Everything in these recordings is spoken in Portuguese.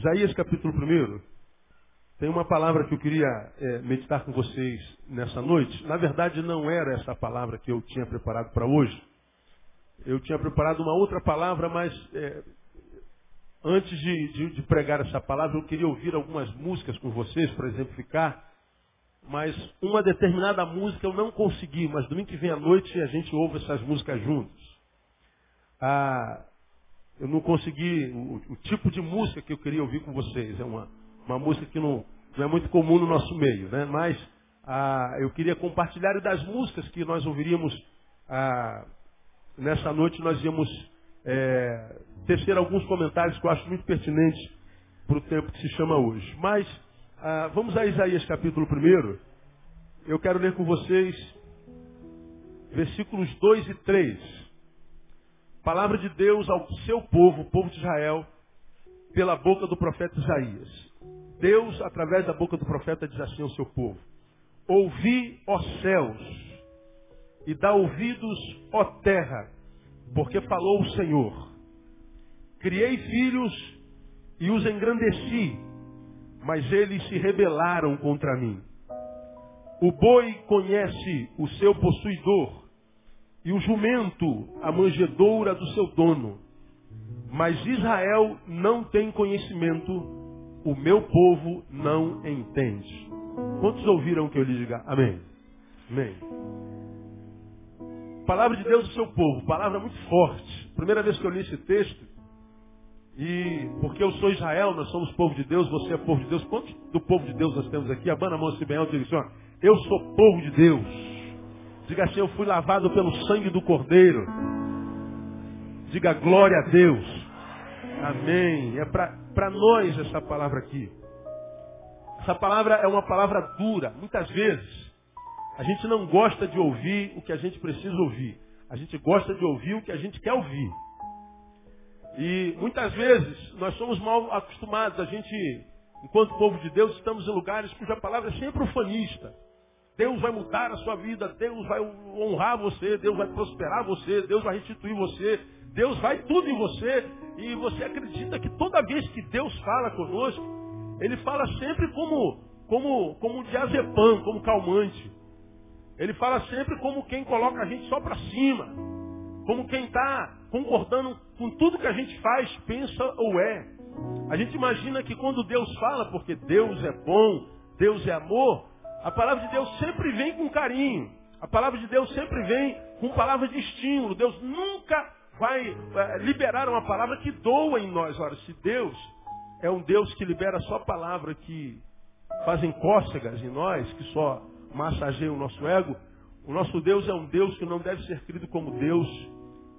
Isaías capítulo 1. Tem uma palavra que eu queria é, meditar com vocês nessa noite. Na verdade, não era essa palavra que eu tinha preparado para hoje. Eu tinha preparado uma outra palavra, mas é, antes de, de, de, pregar essa palavra, eu queria ouvir algumas músicas com vocês para exemplificar. Mas uma determinada música eu não consegui, mas domingo que vem à noite a gente ouve essas músicas juntos. Ah, eu não consegui o, o, tipo de música que eu queria ouvir com vocês. É uma, uma música que não, não é muito comum no nosso meio, né? Mas ah, eu queria compartilhar das músicas que nós ouviríamos ah, nessa noite nós íamos é, tecer alguns comentários que eu acho muito pertinentes para o tempo que se chama hoje. Mas ah, vamos a Isaías capítulo 1. Eu quero ler com vocês versículos 2 e 3. Palavra de Deus ao seu povo, o povo de Israel, pela boca do profeta Isaías. Deus, através da boca do profeta, diz assim ao seu povo: Ouvi, ó céus, e dá ouvidos, ó terra, porque falou o Senhor. Criei filhos e os engrandeci, mas eles se rebelaram contra mim. O boi conhece o seu possuidor, e o jumento a manjedoura do seu dono. Mas Israel não tem conhecimento, o meu povo não entende. Quantos ouviram que eu lhe diga? Amém. Amém. Palavra de Deus do seu povo, palavra muito forte. Primeira vez que eu li esse texto, e porque eu sou Israel, nós somos povo de Deus, você é povo de Deus. Quantos do povo de Deus nós temos aqui? Abana a mão se bem alto e diga assim, eu sou povo de Deus. Diga assim, eu fui lavado pelo sangue do Cordeiro. Diga glória a Deus. Amém. É para nós essa palavra aqui. Essa palavra é uma palavra dura. Muitas vezes a gente não gosta de ouvir o que a gente precisa ouvir. A gente gosta de ouvir o que a gente quer ouvir. E muitas vezes nós somos mal acostumados. A gente, enquanto povo de Deus, estamos em lugares cuja palavra é sempre ufanista. Deus vai mudar a sua vida, Deus vai honrar você, Deus vai prosperar você, Deus vai restituir você, Deus vai tudo em você. E você acredita que toda vez que Deus fala conosco, Ele fala sempre como, como, como diazepam, como calmante. Ele fala sempre como quem coloca a gente só para cima. Como quem está concordando com tudo que a gente faz, pensa ou é. A gente imagina que quando Deus fala, porque Deus é bom, Deus é amor, a palavra de Deus sempre vem com carinho. A palavra de Deus sempre vem com palavras de estímulo. Deus nunca vai é, liberar uma palavra que doa em nós. Ora, se Deus é um Deus que libera só palavra que fazem cócegas em nós, que só massageiam o nosso ego, o nosso Deus é um Deus que não deve ser crido como Deus,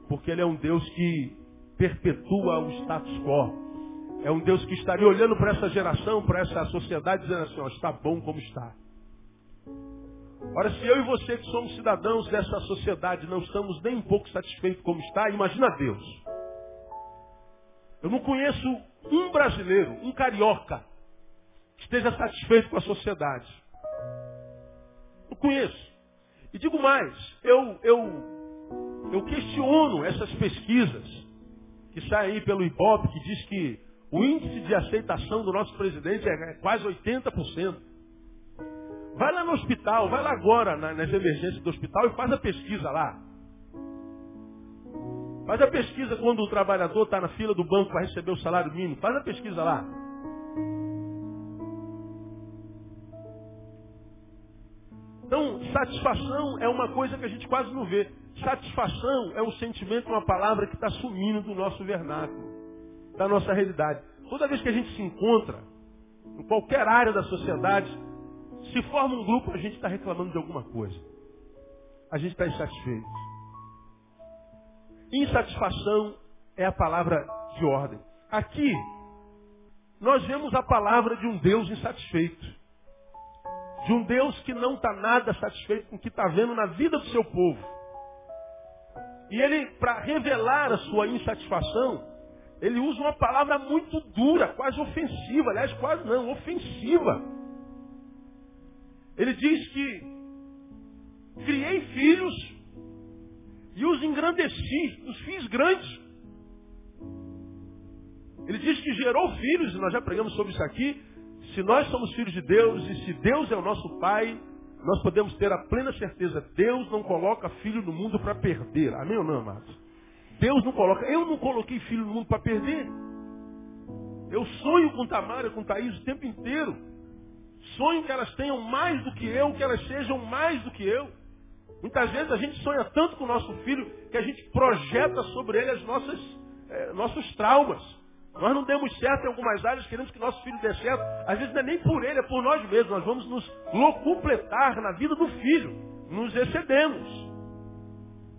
porque Ele é um Deus que perpetua o status quo. É um Deus que estaria olhando para essa geração, para essa sociedade, dizendo assim, ó, está bom como está. Ora, se eu e você que somos cidadãos dessa sociedade não estamos nem um pouco satisfeitos como está, imagina Deus. Eu não conheço um brasileiro, um carioca, que esteja satisfeito com a sociedade. Não conheço. E digo mais, eu, eu, eu questiono essas pesquisas que saem aí pelo IBOP, que diz que o índice de aceitação do nosso presidente é quase 80%. Vai lá no hospital, vai lá agora nas emergências do hospital e faz a pesquisa lá. Faz a pesquisa quando o trabalhador está na fila do banco para receber o salário mínimo. Faz a pesquisa lá. Então, satisfação é uma coisa que a gente quase não vê. Satisfação é um sentimento, uma palavra que está sumindo do nosso vernáculo, da nossa realidade. Toda vez que a gente se encontra, em qualquer área da sociedade, se forma um grupo, a gente está reclamando de alguma coisa. A gente está insatisfeito. Insatisfação é a palavra de ordem. Aqui, nós vemos a palavra de um Deus insatisfeito. De um Deus que não está nada satisfeito com o que está vendo na vida do seu povo. E ele, para revelar a sua insatisfação, ele usa uma palavra muito dura, quase ofensiva. Aliás, quase não, ofensiva. Ele diz que criei filhos e os engrandeci, os fiz grandes. Ele diz que gerou filhos, e nós já pregamos sobre isso aqui. Se nós somos filhos de Deus e se Deus é o nosso Pai, nós podemos ter a plena certeza, Deus não coloca filho no mundo para perder. Amém ou não, amados? Deus não coloca. Eu não coloquei filho no mundo para perder. Eu sonho com Tamara, com Thaís o tempo inteiro. Sonho que elas tenham mais do que eu, que elas sejam mais do que eu. Muitas vezes a gente sonha tanto com o nosso filho que a gente projeta sobre ele as nossas, eh, nossos traumas. Nós não demos certo em algumas áreas, queremos que nosso filho dê certo. Às vezes não é nem por ele, é por nós mesmos. Nós vamos nos locupletar na vida do filho. Nos excedemos.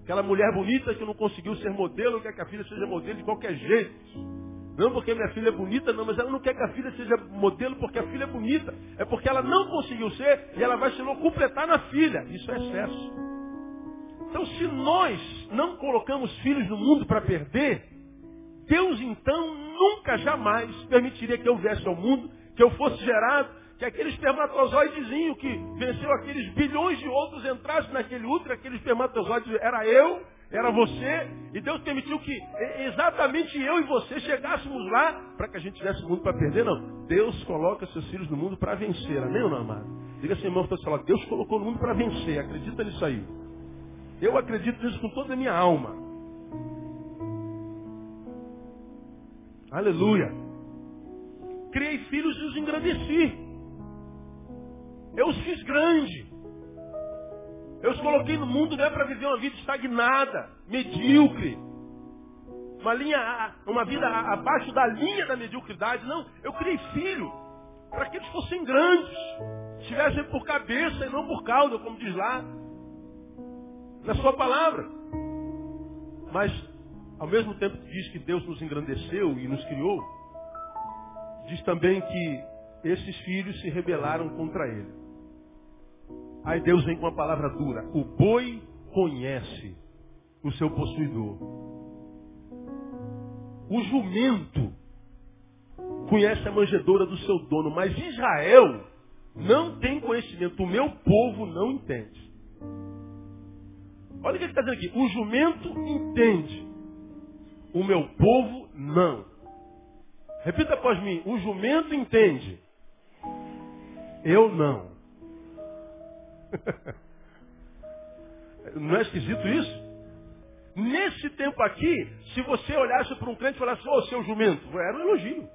Aquela mulher bonita que não conseguiu ser modelo, quer que a filha seja modelo de qualquer jeito. Não porque minha filha é bonita, não, mas ela não quer que a filha seja modelo porque a filha é bonita. É porque ela não conseguiu ser e ela vai se completar na filha. Isso é excesso. Então, se nós não colocamos filhos no mundo para perder, Deus então nunca, jamais permitiria que eu viesse ao mundo, que eu fosse gerado, que aquele espermatozoidezinho que venceu aqueles bilhões de outros entrasse naquele útero, aquele espermatozoide era eu, era você, e Deus permitiu que exatamente eu e você chegássemos lá para que a gente tivesse mundo para perder, não. Deus coloca seus filhos no mundo para vencer, amém ou não, amado? Diga assim, irmão, falando, Deus colocou no mundo para vencer, acredita nisso aí. Eu acredito nisso com toda a minha alma. Aleluia. Criei filhos e os engrandeci. Eu os fiz grande. Eu os coloquei no mundo não é para viver uma vida estagnada, medíocre. Uma, linha, uma vida abaixo da linha da mediocridade. Não, eu criei filho para que eles fossem grandes. Estivessem por cabeça e não por cauda, como diz lá. Na sua palavra. Mas ao mesmo tempo que diz que Deus nos engrandeceu e nos criou, diz também que esses filhos se rebelaram contra ele. Aí Deus vem com uma palavra dura. O boi conhece o seu possuidor. O jumento conhece a manjedoura do seu dono, mas Israel não tem conhecimento. O meu povo não entende. Olha o que ele está dizendo aqui. O jumento entende. O meu povo não. Repita após mim. O jumento entende. Eu não. não é esquisito isso? Nesse tempo aqui, se você olhasse para um crente e falasse, ô oh, seu jumento, era um elogio.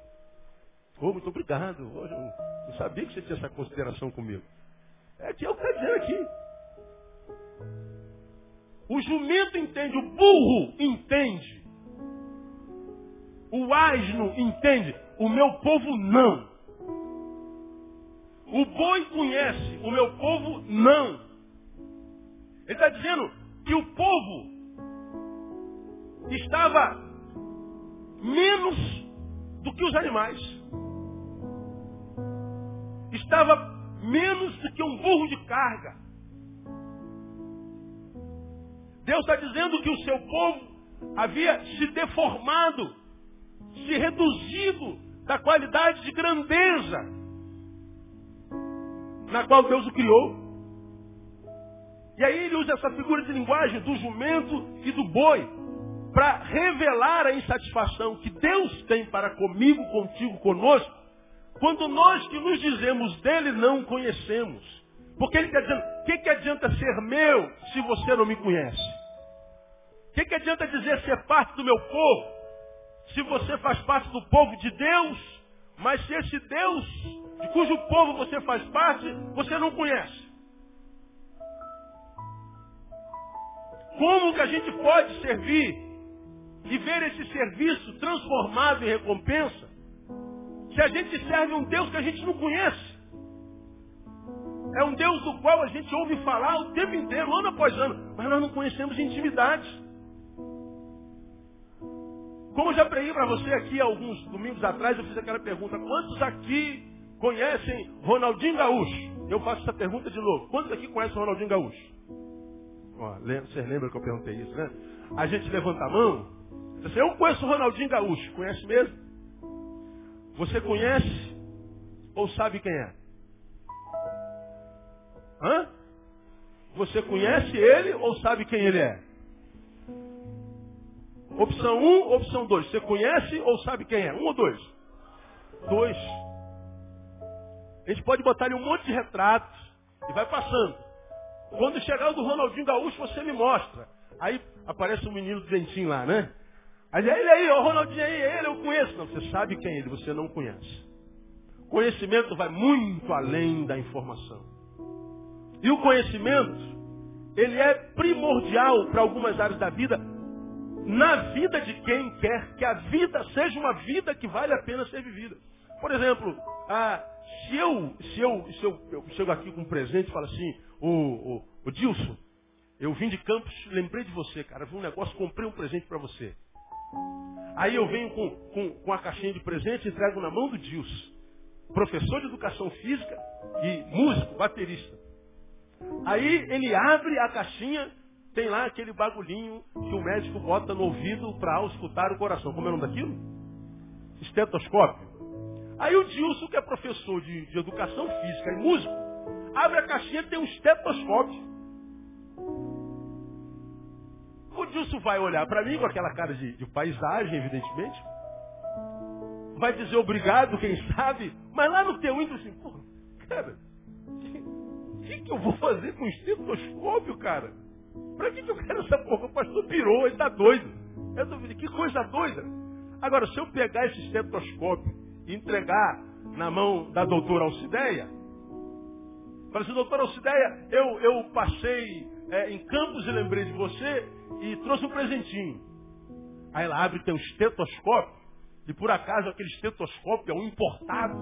Oh, muito obrigado. Oh, eu não sabia que você tinha essa consideração comigo. É que é o que dizendo aqui. O jumento entende, o burro entende. O asno entende, o meu povo não. O boi conhece, o meu povo não. Ele está dizendo que o povo estava menos do que os animais. Estava menos do que um burro de carga. Deus está dizendo que o seu povo havia se deformado se reduzido da qualidade de grandeza na qual Deus o criou. E aí ele usa essa figura de linguagem do jumento e do boi para revelar a insatisfação que Deus tem para comigo, contigo, conosco, quando nós que nos dizemos dele não conhecemos. Porque ele está dizendo, o que, que adianta ser meu se você não me conhece? O que, que adianta dizer ser parte do meu povo se você faz parte do povo de Deus, mas se esse Deus, de cujo povo você faz parte, você não conhece. Como que a gente pode servir e ver esse serviço transformado em recompensa se a gente serve um Deus que a gente não conhece? É um Deus do qual a gente ouve falar o tempo inteiro, ano após ano, mas nós não conhecemos intimidade. Como eu já preguei para você aqui alguns domingos atrás, eu fiz aquela pergunta: quantos aqui conhecem Ronaldinho Gaúcho? Eu faço essa pergunta de novo. Quantos aqui conhecem Ronaldinho Gaúcho? Ó, vocês lembram que eu perguntei isso, né? A gente levanta a mão. Diz assim, eu conheço o Ronaldinho Gaúcho. Conhece mesmo? Você conhece ou sabe quem é? Hã? Você conhece ele ou sabe quem ele é? Opção 1, um, opção 2. Você conhece ou sabe quem é? Um ou dois? Dois. A gente pode botar ali um monte de retratos e vai passando. Quando chegar o do Ronaldinho Gaúcho, você me mostra. Aí aparece um menino do dentinho lá, né? Aí ele aí, o Ronaldinho aí, ele eu conheço. Não, você sabe quem é ele, você não conhece. Conhecimento vai muito além da informação. E o conhecimento, ele é primordial para algumas áreas da vida, na vida de quem quer que a vida seja uma vida que vale a pena ser vivida. Por exemplo, ah, se, eu, se, eu, se eu, eu chego aqui com um presente e falo assim, o, o, o Dilson, eu vim de Campos, lembrei de você, cara, vi um negócio, comprei um presente para você. Aí eu venho com, com, com a caixinha de presente e entrego na mão do Dilson, professor de educação física e músico, baterista. Aí ele abre a caixinha, tem lá aquele bagulhinho que o médico bota no ouvido para escutar o coração. Como é o nome daquilo? Estetoscópio. Aí o Dilson, que é professor de, de educação física e músico, abre a caixinha e tem um estetoscópio. O Dilson vai olhar para mim com aquela cara de, de paisagem, evidentemente. Vai dizer obrigado, quem sabe. Mas lá no teu íntimo assim, cara, o que, que, eu vou fazer com estetoscópio, cara? Pra que, que eu quero essa porra? O pastor pirou, ele tá doido. Eu tô, que coisa doida. Agora, se eu pegar esse estetoscópio e entregar na mão da doutora Alcideia, Falei assim, doutora Alcideia, eu, eu passei é, em Campos e lembrei de você e trouxe um presentinho. Aí ela abre tem um estetoscópio, e por acaso aquele estetoscópio é um importado.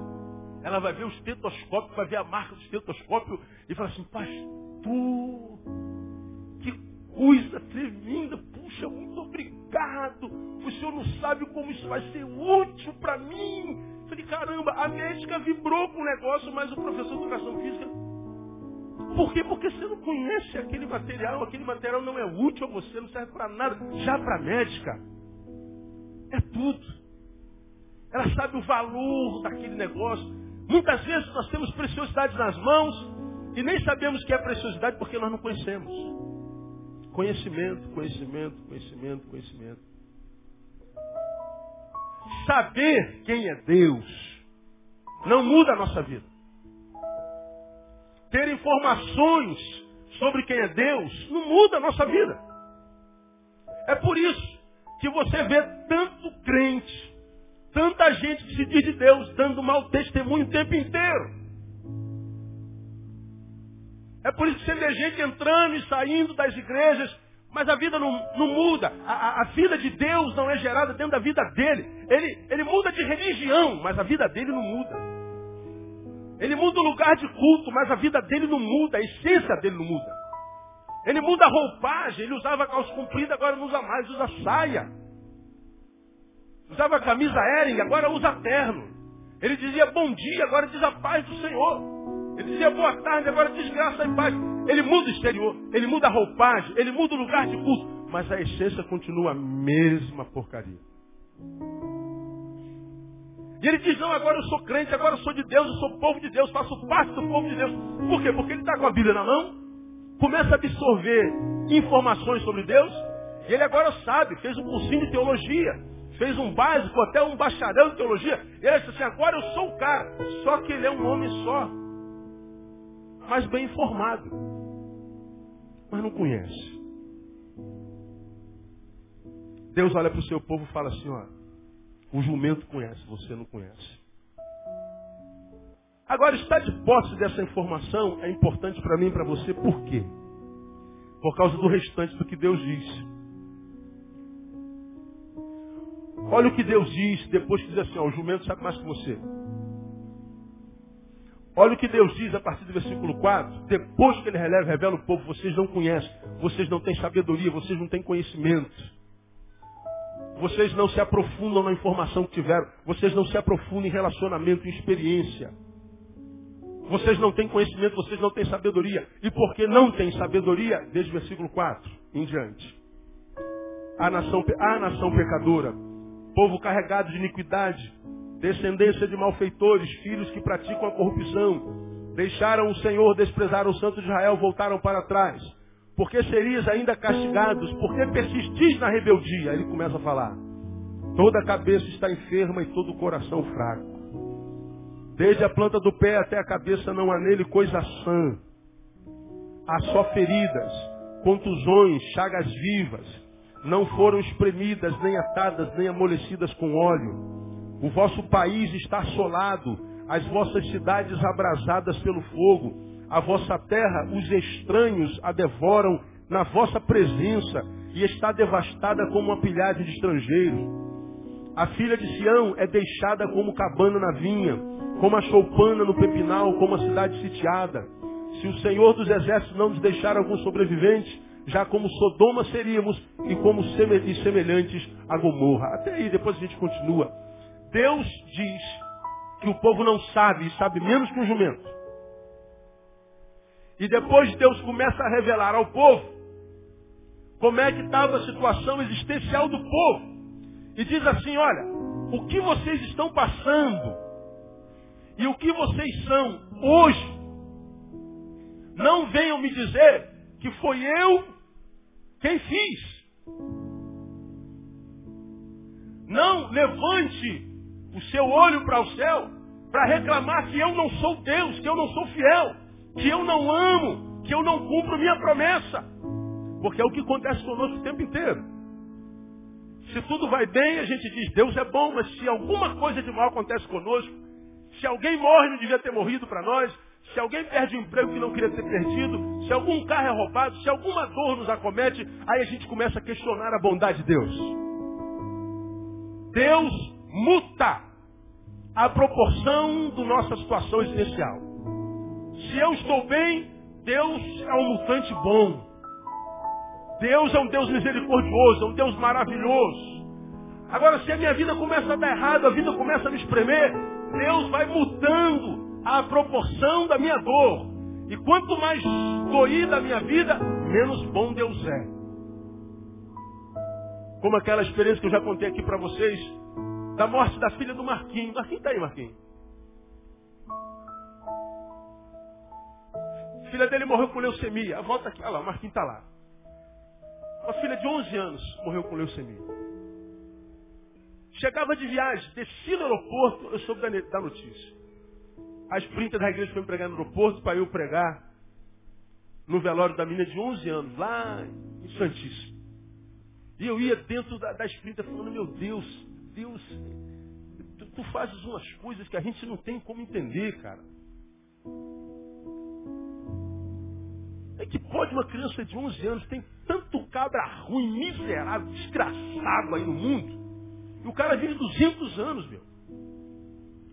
Ela vai ver o estetoscópio, vai ver a marca do estetoscópio e fala assim, pastor, coisa tremenda, puxa, muito obrigado. O senhor não sabe como isso vai ser útil para mim. Eu falei, caramba, a médica vibrou com o negócio, mas o professor de educação física por quê? Porque você não conhece aquele material, aquele material não é útil a você, não serve para nada. Já para a médica, é tudo. Ela sabe o valor daquele negócio. Muitas vezes nós temos preciosidades nas mãos e nem sabemos que é preciosidade porque nós não conhecemos. Conhecimento, conhecimento, conhecimento, conhecimento. Saber quem é Deus não muda a nossa vida ter informações sobre quem é Deus não muda a nossa vida. É por isso que você vê tanto crente, tanta gente que se diz de Deus, dando mau testemunho o tempo inteiro. É por isso que você vê gente entrando e saindo das igrejas, mas a vida não, não muda. A, a, vida de Deus não é gerada dentro da vida dele. Ele, ele muda de religião, mas a vida dele não muda. Ele muda o lugar de culto, mas a vida dele não muda, a essência dele não muda. Ele muda a roupagem, ele usava calça comprida, agora não usa mais, usa saia. Usava camisa aérea, agora usa terno. Ele dizia bom dia, agora diz a paz do Senhor. Ele dizia boa tarde, agora diz graça e paz. Ele muda o exterior, ele muda a roupagem, ele muda o lugar de culto, mas a essência continua a mesma porcaria. E ele diz, não, agora eu sou crente, agora eu sou de Deus, eu sou povo de Deus, faço parte do povo de Deus. Por quê? Porque ele está com a Bíblia na mão, começa a absorver informações sobre Deus, e ele agora sabe, fez um cursinho de teologia, fez um básico, até um bacharel de teologia. Ele disse assim, agora eu sou o cara. Só que ele é um homem só, mas bem informado, mas não conhece. Deus olha para o seu povo e fala assim, ó, o jumento conhece, você não conhece. Agora, estar de posse dessa informação é importante para mim e para você, por quê? Por causa do restante do que Deus diz. Olha o que Deus diz depois que diz assim, ó, o jumento sabe mais que você. Olha o que Deus diz a partir do versículo 4. Depois que ele revela, revela o povo, vocês não conhecem, vocês não têm sabedoria, vocês não têm conhecimento. Vocês não se aprofundam na informação que tiveram. Vocês não se aprofundam em relacionamento, em experiência. Vocês não têm conhecimento, vocês não têm sabedoria. E porque não têm sabedoria, desde o versículo 4 em diante. A nação, a nação pecadora, povo carregado de iniquidade, descendência de malfeitores, filhos que praticam a corrupção, deixaram o Senhor, desprezaram o Santo de Israel, voltaram para trás. Porque seríeis ainda castigados, porque persistis na rebeldia. Ele começa a falar. Toda a cabeça está enferma e todo o coração fraco. Desde a planta do pé até a cabeça não há nele coisa sã. Há só feridas, contusões, chagas vivas. Não foram espremidas, nem atadas, nem amolecidas com óleo. O vosso país está assolado, as vossas cidades abrasadas pelo fogo. A vossa terra, os estranhos a devoram na vossa presença e está devastada como uma pilhagem de estrangeiros. A filha de Sião é deixada como cabana na vinha, como a choupana no pepinal, como a cidade sitiada. Se o Senhor dos Exércitos não nos deixar algum sobrevivente, já como Sodoma seríamos e como semelhantes a Gomorra. Até aí, depois a gente continua. Deus diz que o povo não sabe, e sabe menos que um jumento. E depois Deus começa a revelar ao povo como é que estava a situação existencial do povo e diz assim: olha, o que vocês estão passando e o que vocês são hoje, não venham me dizer que foi eu quem fiz. Não levante o seu olho para o céu para reclamar que eu não sou Deus, que eu não sou fiel, que eu não amo, que eu não cumpro minha promessa. Porque é o que acontece conosco o tempo inteiro. Se tudo vai bem, a gente diz, Deus é bom, mas se alguma coisa de mal acontece conosco, se alguém morre não devia ter morrido para nós, se alguém perde um emprego que não queria ter perdido, se algum carro é roubado, se alguma dor nos acomete, aí a gente começa a questionar a bondade de Deus. Deus muta a proporção da nossa situação existencial. Se eu estou bem, Deus é um mutante bom. Deus é um Deus misericordioso, é um Deus maravilhoso. Agora, se a minha vida começa a dar errado, a vida começa a me espremer, Deus vai mudando a proporção da minha dor. E quanto mais doída a minha vida, menos bom Deus é. Como aquela experiência que eu já contei aqui para vocês, da morte da filha do Marquinhos. Marquinhos está aí, Marquinhos. A filha dele morreu com leucemia. Volta aqui, olha lá, o Marquinhos está lá. Uma filha de 11 anos morreu com leucemia. Chegava de viagem, desci no aeroporto, eu soube da, notícia. A sprinter da igreja me pregar no aeroporto para eu pregar no velório da menina de 11 anos, lá em Santíssimo. E eu ia dentro da, da falando, meu Deus, Deus, tu, tu fazes umas coisas que a gente não tem como entender, cara. É que pode uma criança de 11 anos, tem tanto cabra ruim, miserável, desgraçado aí no mundo. E o cara vive 200 anos, meu.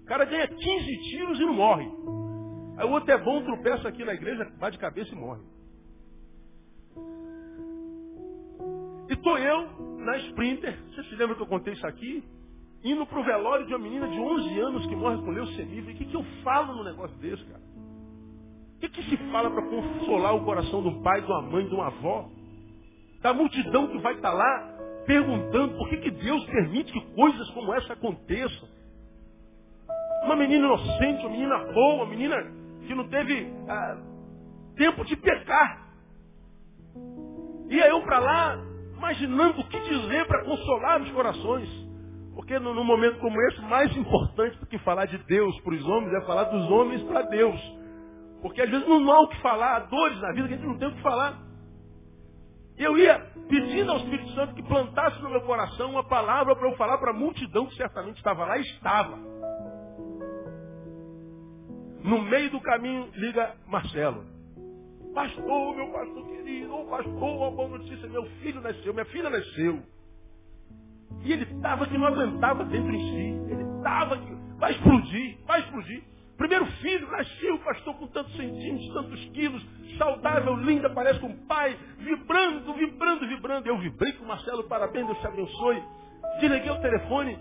O cara ganha 15 tiros e não morre. Aí o outro é bom, tropeça aqui na igreja, bate de cabeça e morre. E tô eu na Sprinter, você se lembra que eu contei isso aqui? Indo pro velório de uma menina de 11 anos que morre com leucemia. O que, que eu falo no negócio desse, cara? O que, que se fala para consolar o coração de um pai, de uma mãe, de uma avó? da multidão que vai estar lá perguntando por que, que Deus permite que coisas como essa aconteçam. Uma menina inocente, uma menina boa, uma menina que não teve ah, tempo de pecar. Ia eu para lá imaginando o que dizer para consolar os corações. Porque num momento como esse, mais importante do que falar de Deus para os homens é falar dos homens para Deus. Porque às vezes não há o que falar, há dores na vida que a gente não tem o que falar. Eu ia pedindo ao Espírito Santo que plantasse no meu coração uma palavra para eu falar para a multidão que certamente estava lá estava. No meio do caminho, liga Marcelo. Pastor, meu pastor querido, oh, pastor, uma boa notícia, meu filho nasceu, minha filha nasceu. E ele estava que não aguentava dentro em si. Ele estava que vai explodir, vai explodir. Primeiro filho nasceu, pastor, com tantos centímetros, tantos quilos, saudável, linda, parece com o pai, vibrando, vibrando, vibrando. Eu vibrei com o Marcelo, parabéns, Deus te abençoe. Desliguei o telefone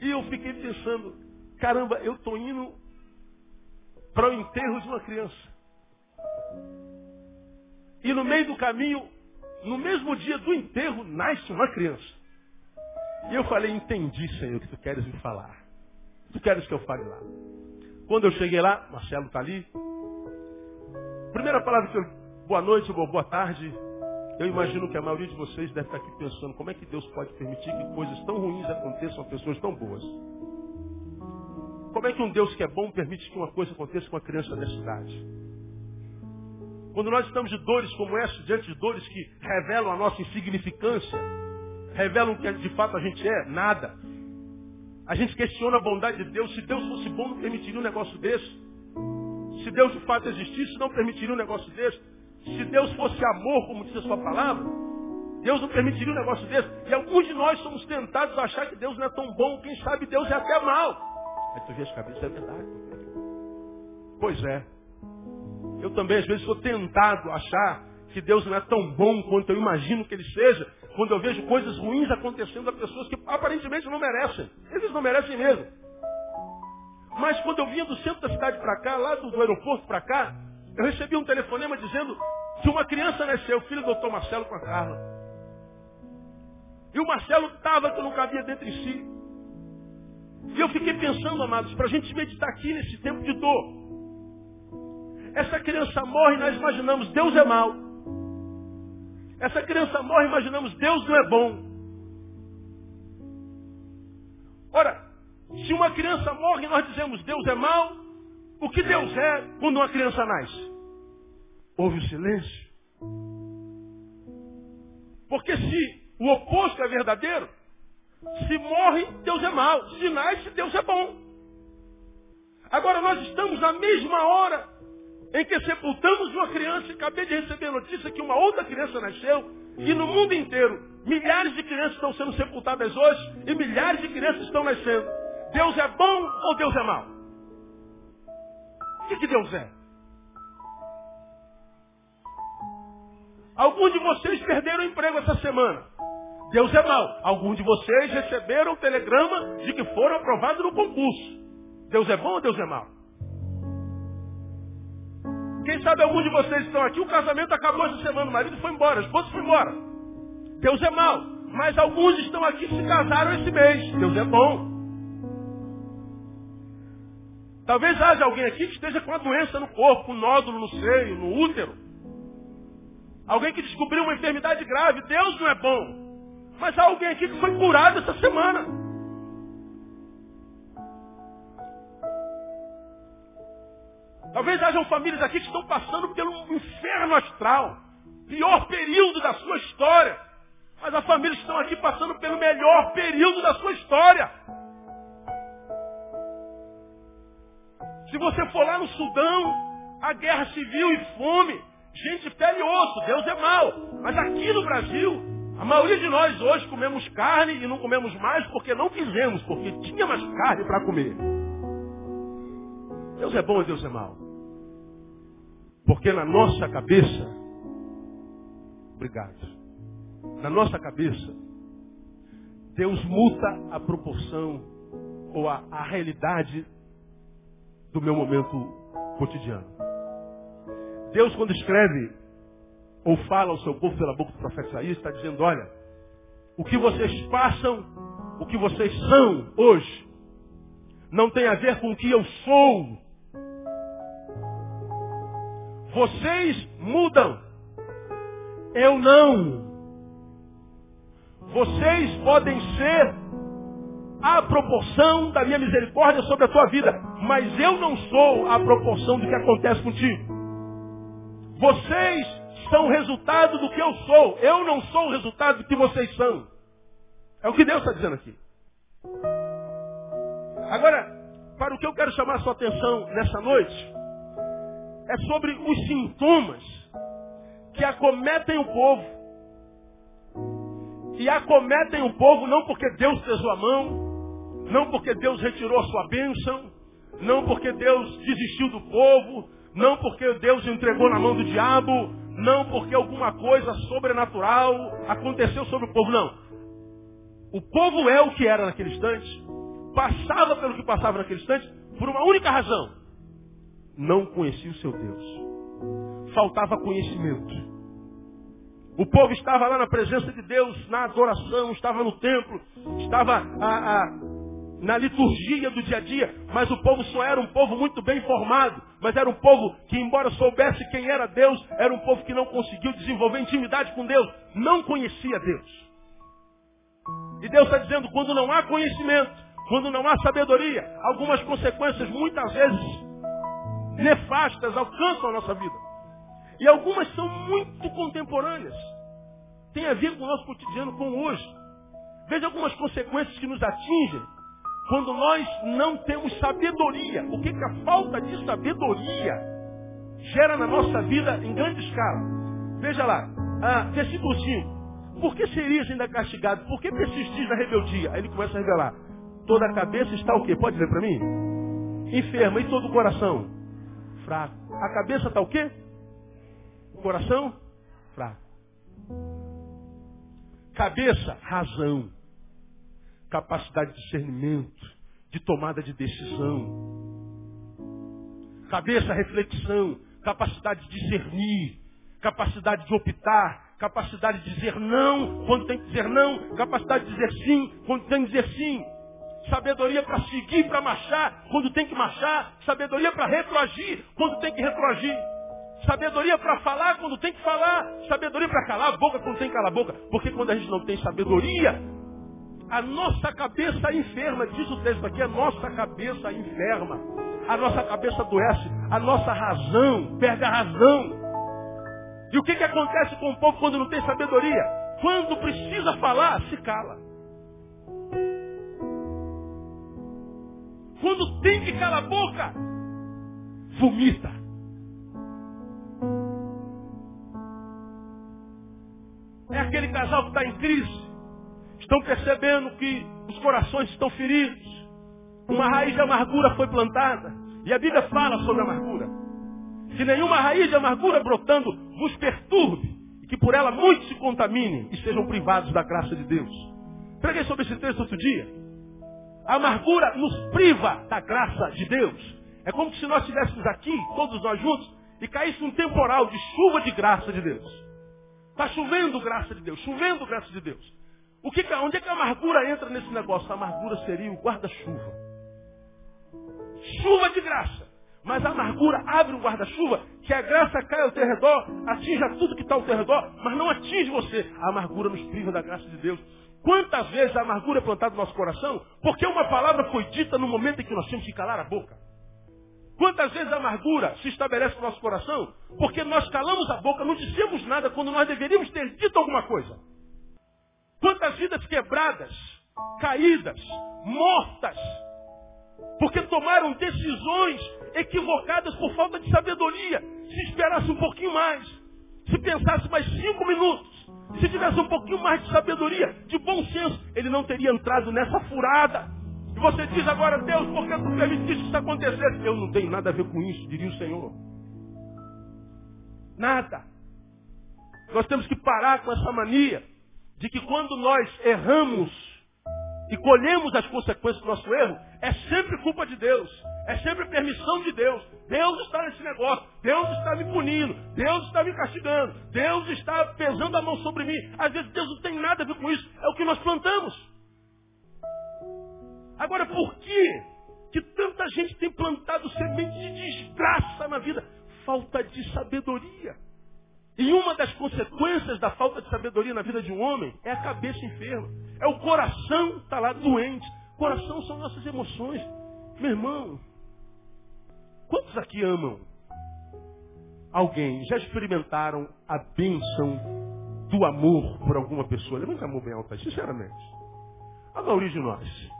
e eu fiquei pensando, caramba, eu estou indo para o enterro de uma criança. E no meio do caminho, no mesmo dia do enterro, nasce uma criança. E eu falei, entendi, Senhor, o que tu queres me falar. Tu queres que eu fale lá. Quando eu cheguei lá, Marcelo está ali. Primeira palavra que eu, boa noite, boa, boa tarde. Eu imagino que a maioria de vocês deve estar aqui pensando como é que Deus pode permitir que coisas tão ruins aconteçam a pessoas tão boas. Como é que um Deus que é bom permite que uma coisa aconteça com uma criança dessa idade? Quando nós estamos de dores como essa, diante de dores que revelam a nossa insignificância, revelam o que de fato a gente é, nada. A gente questiona a bondade de Deus. Se Deus fosse bom, não permitiria um negócio desse. Se Deus de fato existisse, não permitiria um negócio desse. Se Deus fosse amor, como diz a sua palavra, Deus não permitiria um negócio desse. E alguns de nós somos tentados a achar que Deus não é tão bom, quem sabe Deus é até mal. Aí tu vê as cabeças, é verdade. Pois é. Eu também às vezes sou tentado a achar que Deus não é tão bom quanto eu imagino que Ele seja, quando eu vejo coisas ruins acontecendo a pessoas que aparentemente não merecem. Eles não merecem mesmo. Mas quando eu vinha do centro da cidade para cá, lá do, do aeroporto para cá, eu recebi um telefonema dizendo que uma criança nasceu, filho do doutor Marcelo com a Carla. E o Marcelo estava que não cabia dentro de si. E eu fiquei pensando, amados, para a gente meditar aqui nesse tempo de dor. Essa criança morre nós imaginamos Deus é mau. Essa criança morre imaginamos Deus não é bom. Ora, se uma criança morre nós dizemos Deus é mau, o que Deus é quando uma criança nasce? Houve o silêncio. Porque se o oposto é verdadeiro, se morre, Deus é mau. Se nasce, Deus é bom. Agora nós estamos na mesma hora em que sepultamos uma criança e acabei de receber a notícia que uma outra criança nasceu e no mundo inteiro milhares de crianças estão sendo sepultadas hoje e milhares de crianças estão nascendo. Deus é bom ou Deus é mau? O que, que Deus é? Alguns de vocês perderam o emprego essa semana. Deus é mau. Alguns de vocês receberam o telegrama de que foram aprovados no concurso. Deus é bom ou Deus é mau? Quem sabe alguns de vocês estão aqui, o casamento acabou essa semana, o marido foi embora, a esposa foi embora. Deus é mau. Mas alguns estão aqui que se casaram esse mês. Deus é bom. Talvez haja alguém aqui que esteja com uma doença no corpo, um nódulo no seio, no útero. Alguém que descobriu uma enfermidade grave. Deus não é bom. Mas há alguém aqui que foi curado essa semana. Talvez hajam famílias aqui que estão passando pelo inferno astral. Pior período da sua história. Mas há famílias estão aqui passando pelo melhor período da sua história. Se você for lá no Sudão, a guerra civil e fome, gente pele e osso, Deus é mal. Mas aqui no Brasil, a maioria de nós hoje comemos carne e não comemos mais porque não quisemos, porque tinha mais carne para comer. Deus é bom e Deus é mau. Porque na nossa cabeça, obrigado, na nossa cabeça, Deus muda a proporção ou a, a realidade do meu momento cotidiano. Deus, quando escreve ou fala ao seu povo pela boca do profeta Isaías, está dizendo, olha, o que vocês passam, o que vocês são hoje, não tem a ver com o que eu sou. Vocês mudam. Eu não. Vocês podem ser a proporção da minha misericórdia sobre a tua vida, mas eu não sou a proporção do que acontece contigo. Vocês são resultado do que eu sou. Eu não sou o resultado do que vocês são. É o que Deus está dizendo aqui. Agora, para o que eu quero chamar a sua atenção nessa noite, é sobre os sintomas que acometem o povo. E acometem o povo não porque Deus pesou a mão, não porque Deus retirou a sua bênção, não porque Deus desistiu do povo, não porque Deus entregou na mão do diabo, não porque alguma coisa sobrenatural aconteceu sobre o povo, não. O povo é o que era naquele instante, passava pelo que passava naquele instante, por uma única razão não conhecia o seu Deus. Faltava conhecimento. O povo estava lá na presença de Deus, na adoração, estava no templo, estava a, a, na liturgia do dia a dia, mas o povo só era um povo muito bem formado, mas era um povo que, embora soubesse quem era Deus, era um povo que não conseguiu desenvolver intimidade com Deus, não conhecia Deus. E Deus está dizendo, quando não há conhecimento, quando não há sabedoria, algumas consequências muitas vezes nefastas alcançam a nossa vida. E algumas são muito contemporâneas. Tem a ver com o nosso cotidiano, com hoje. Veja algumas consequências que nos atingem quando nós não temos sabedoria. O que, que a falta de sabedoria gera na nossa vida em grande escala? Veja lá, ah, versículo 5. Por que serias ainda castigado? Por que persistis na rebeldia? Aí ele começa a revelar. Toda a cabeça está o quê? Pode dizer para mim? Enferma. E todo o coração? Fraco. A cabeça está o quê? O coração? Fraco. Cabeça, razão capacidade de discernimento, de tomada de decisão. Cabeça, reflexão, capacidade de discernir, capacidade de optar, capacidade de dizer não quando tem que dizer não, capacidade de dizer sim quando tem que dizer sim. Sabedoria para seguir, para marchar quando tem que marchar. Sabedoria para retroagir quando tem que retroagir. Sabedoria para falar quando tem que falar. Sabedoria para calar a boca quando tem que calar a boca. Porque quando a gente não tem sabedoria, a nossa cabeça enferma, diz o texto aqui, a nossa cabeça enferma. A nossa cabeça adoece, a nossa razão perde a razão. E o que, que acontece com o povo quando não tem sabedoria? Quando precisa falar, se cala. Quando tem que calar a boca, vomita. É aquele casal que está em crise Estão percebendo que os corações estão feridos. Uma raiz de amargura foi plantada. E a Bíblia fala sobre a amargura. Que nenhuma raiz de amargura brotando vos perturbe. E que por ela muitos se contaminem e sejam privados da graça de Deus. Preguei sobre esse texto outro dia. A amargura nos priva da graça de Deus. É como se nós estivéssemos aqui, todos nós juntos, e caísse um temporal de chuva de graça de Deus. Está chovendo graça de Deus, chovendo graça de Deus. O que, onde é que a amargura entra nesse negócio? A amargura seria o guarda-chuva. Chuva de graça. Mas a amargura abre um guarda-chuva que a graça cai ao teu redor, atinja tudo que está ao teu redor, mas não atinge você. A amargura nos priva da graça de Deus. Quantas vezes a amargura é plantada no nosso coração? Porque uma palavra foi dita no momento em que nós tínhamos que calar a boca. Quantas vezes a amargura se estabelece no nosso coração? Porque nós calamos a boca, não dissemos nada quando nós deveríamos ter dito alguma coisa. Quantas vidas quebradas, caídas, mortas, porque tomaram decisões equivocadas por falta de sabedoria. Se esperasse um pouquinho mais, se pensasse mais cinco minutos, se tivesse um pouquinho mais de sabedoria, de bom senso, ele não teria entrado nessa furada. E você diz agora, Deus, por que tu permitiste isso acontecesse? Eu não tenho nada a ver com isso, diria o Senhor. Nada. Nós temos que parar com essa mania de que quando nós erramos e colhemos as consequências do nosso erro, é sempre culpa de Deus. É sempre permissão de Deus. Deus está nesse negócio. Deus está me punindo. Deus está me castigando. Deus está pesando a mão sobre mim. Às vezes Deus não tem nada a ver com isso. É o que nós plantamos. Agora, por que que tanta gente tem plantado semente de desgraça na vida? Falta de sabedoria. E uma das consequências da falta de sabedoria na vida de um homem é a cabeça enferma. É o coração que está lá doente. Coração são nossas emoções. Meu irmão, quantos aqui amam alguém? Já experimentaram a bênção do amor por alguma pessoa? Levanta a mão bem alta, sinceramente. A maioria de nós.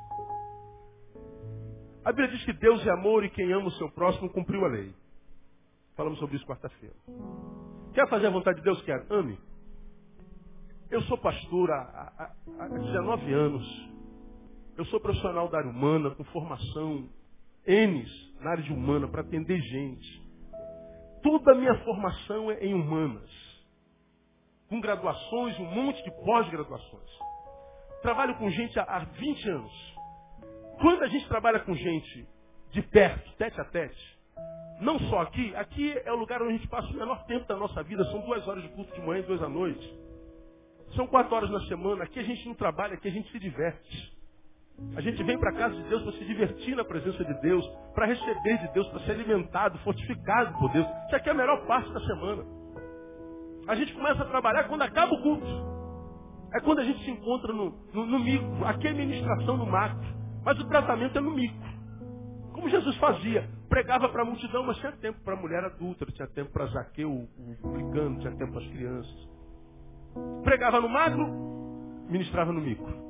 A Bíblia diz que Deus é amor e quem ama o seu próximo cumpriu a lei. Falamos sobre isso quarta-feira. Quer fazer a vontade de Deus? Quer. Ame. Eu sou pastor há, há, há 19 anos. Eu sou profissional da área humana, com formação N na área de humana, para atender gente. Toda a minha formação é em humanas. Com graduações, um monte de pós-graduações. Trabalho com gente há, há 20 anos. Quando a gente trabalha com gente de perto, tete a tete, não só aqui, aqui é o lugar onde a gente passa o menor tempo da nossa vida, são duas horas de culto de manhã e duas à noite. São quatro horas na semana, aqui a gente não trabalha, aqui a gente se diverte. A gente vem para a casa de Deus para se divertir na presença de Deus, para receber de Deus, para ser alimentado, fortificado por Deus. Isso aqui é a melhor parte da semana. A gente começa a trabalhar quando acaba o culto. É quando a gente se encontra no, no, no micro. Aqui é ministração no macro. Mas o tratamento é no micro. Como Jesus fazia. Pregava para a multidão, mas tinha tempo para a mulher adulta, tinha tempo para Zaqueu, o publicano, tinha tempo para as crianças. Pregava no macro, ministrava no micro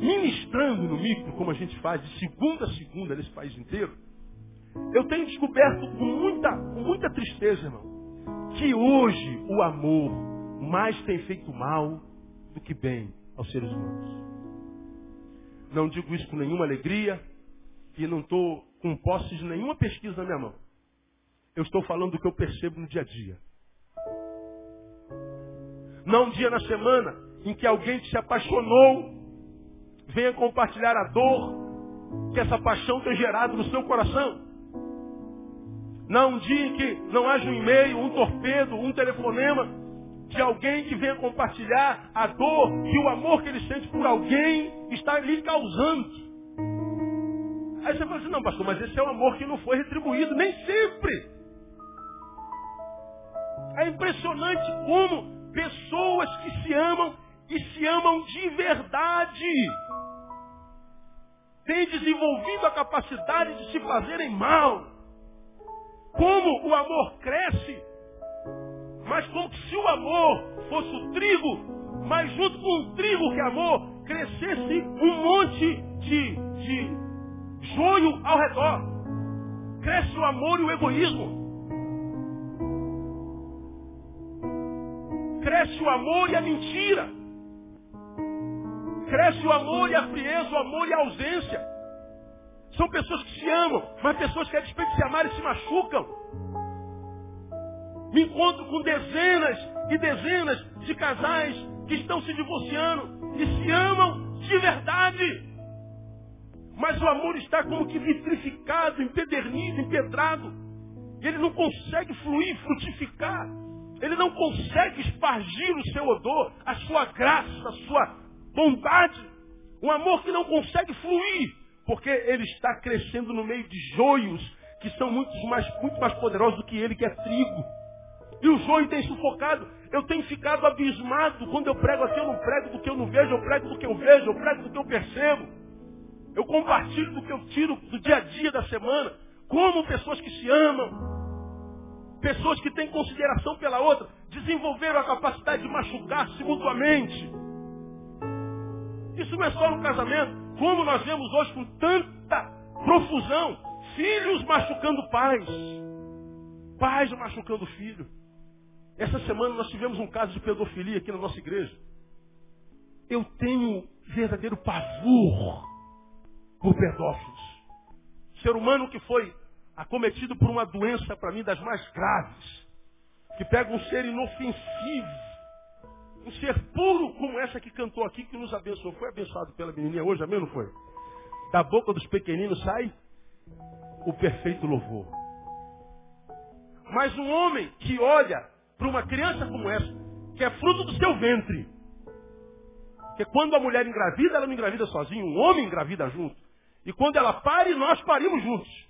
ministrando no micro, como a gente faz de segunda a segunda nesse país inteiro, eu tenho descoberto com muita, com muita tristeza, irmão, que hoje o amor mais tem feito mal do que bem aos seres humanos. Não digo isso com nenhuma alegria e não estou com posse de nenhuma pesquisa na minha mão. Eu estou falando do que eu percebo no dia a dia. Não um dia na semana em que alguém se apaixonou venha compartilhar a dor que essa paixão tem gerado no seu coração. Não um dia em que não haja um e-mail, um torpedo, um telefonema de alguém que venha compartilhar a dor e o amor que ele sente por alguém está lhe causando. Aí você fala assim, não, pastor, mas esse é um amor que não foi retribuído, nem sempre. É impressionante como pessoas que se amam e se amam de verdade têm desenvolvido a capacidade de se fazerem mal. Como o amor cresce, mas como se o amor fosse o trigo, mas junto com o trigo que é amor, crescesse um monte de, de joio ao redor. Cresce o amor e o egoísmo. Cresce o amor e a mentira. Cresce o amor e a frieza, o amor e a ausência. São pessoas que se amam, mas pessoas que a despeito de se amarem se machucam. Me encontro com dezenas e dezenas de casais que estão se divorciando e se amam de verdade. Mas o amor está como que vitrificado, empedernido, empedrado. Ele não consegue fluir, frutificar. Ele não consegue espargir o seu odor, a sua graça, a sua bondade, um amor que não consegue fluir, porque ele está crescendo no meio de joios que são muito mais, muito mais poderosos do que ele, que é trigo. E o joio tem sufocado. Eu tenho ficado abismado quando eu prego aqui, eu não prego do que eu não vejo, eu prego do que eu vejo, eu prego do que eu percebo. Eu compartilho do que eu tiro do dia a dia da semana. Como pessoas que se amam, pessoas que têm consideração pela outra, desenvolveram a capacidade de machucar-se mutuamente. Isso não é só no casamento. Como nós vemos hoje com tanta profusão. Filhos machucando pais. Pais machucando filho. Essa semana nós tivemos um caso de pedofilia aqui na nossa igreja. Eu tenho verdadeiro pavor por pedófilos. Ser humano que foi acometido por uma doença, para mim, das mais graves. Que pega um ser inofensivo um ser puro como essa que cantou aqui, que nos abençoou. Foi abençoado pela menininha hoje, amém? Não foi? Da boca dos pequeninos sai o perfeito louvor. Mas um homem que olha para uma criança como essa, que é fruto do seu ventre, que quando a mulher engravida, ela não engravida sozinha, um homem engravida junto. E quando ela pare, nós parimos juntos.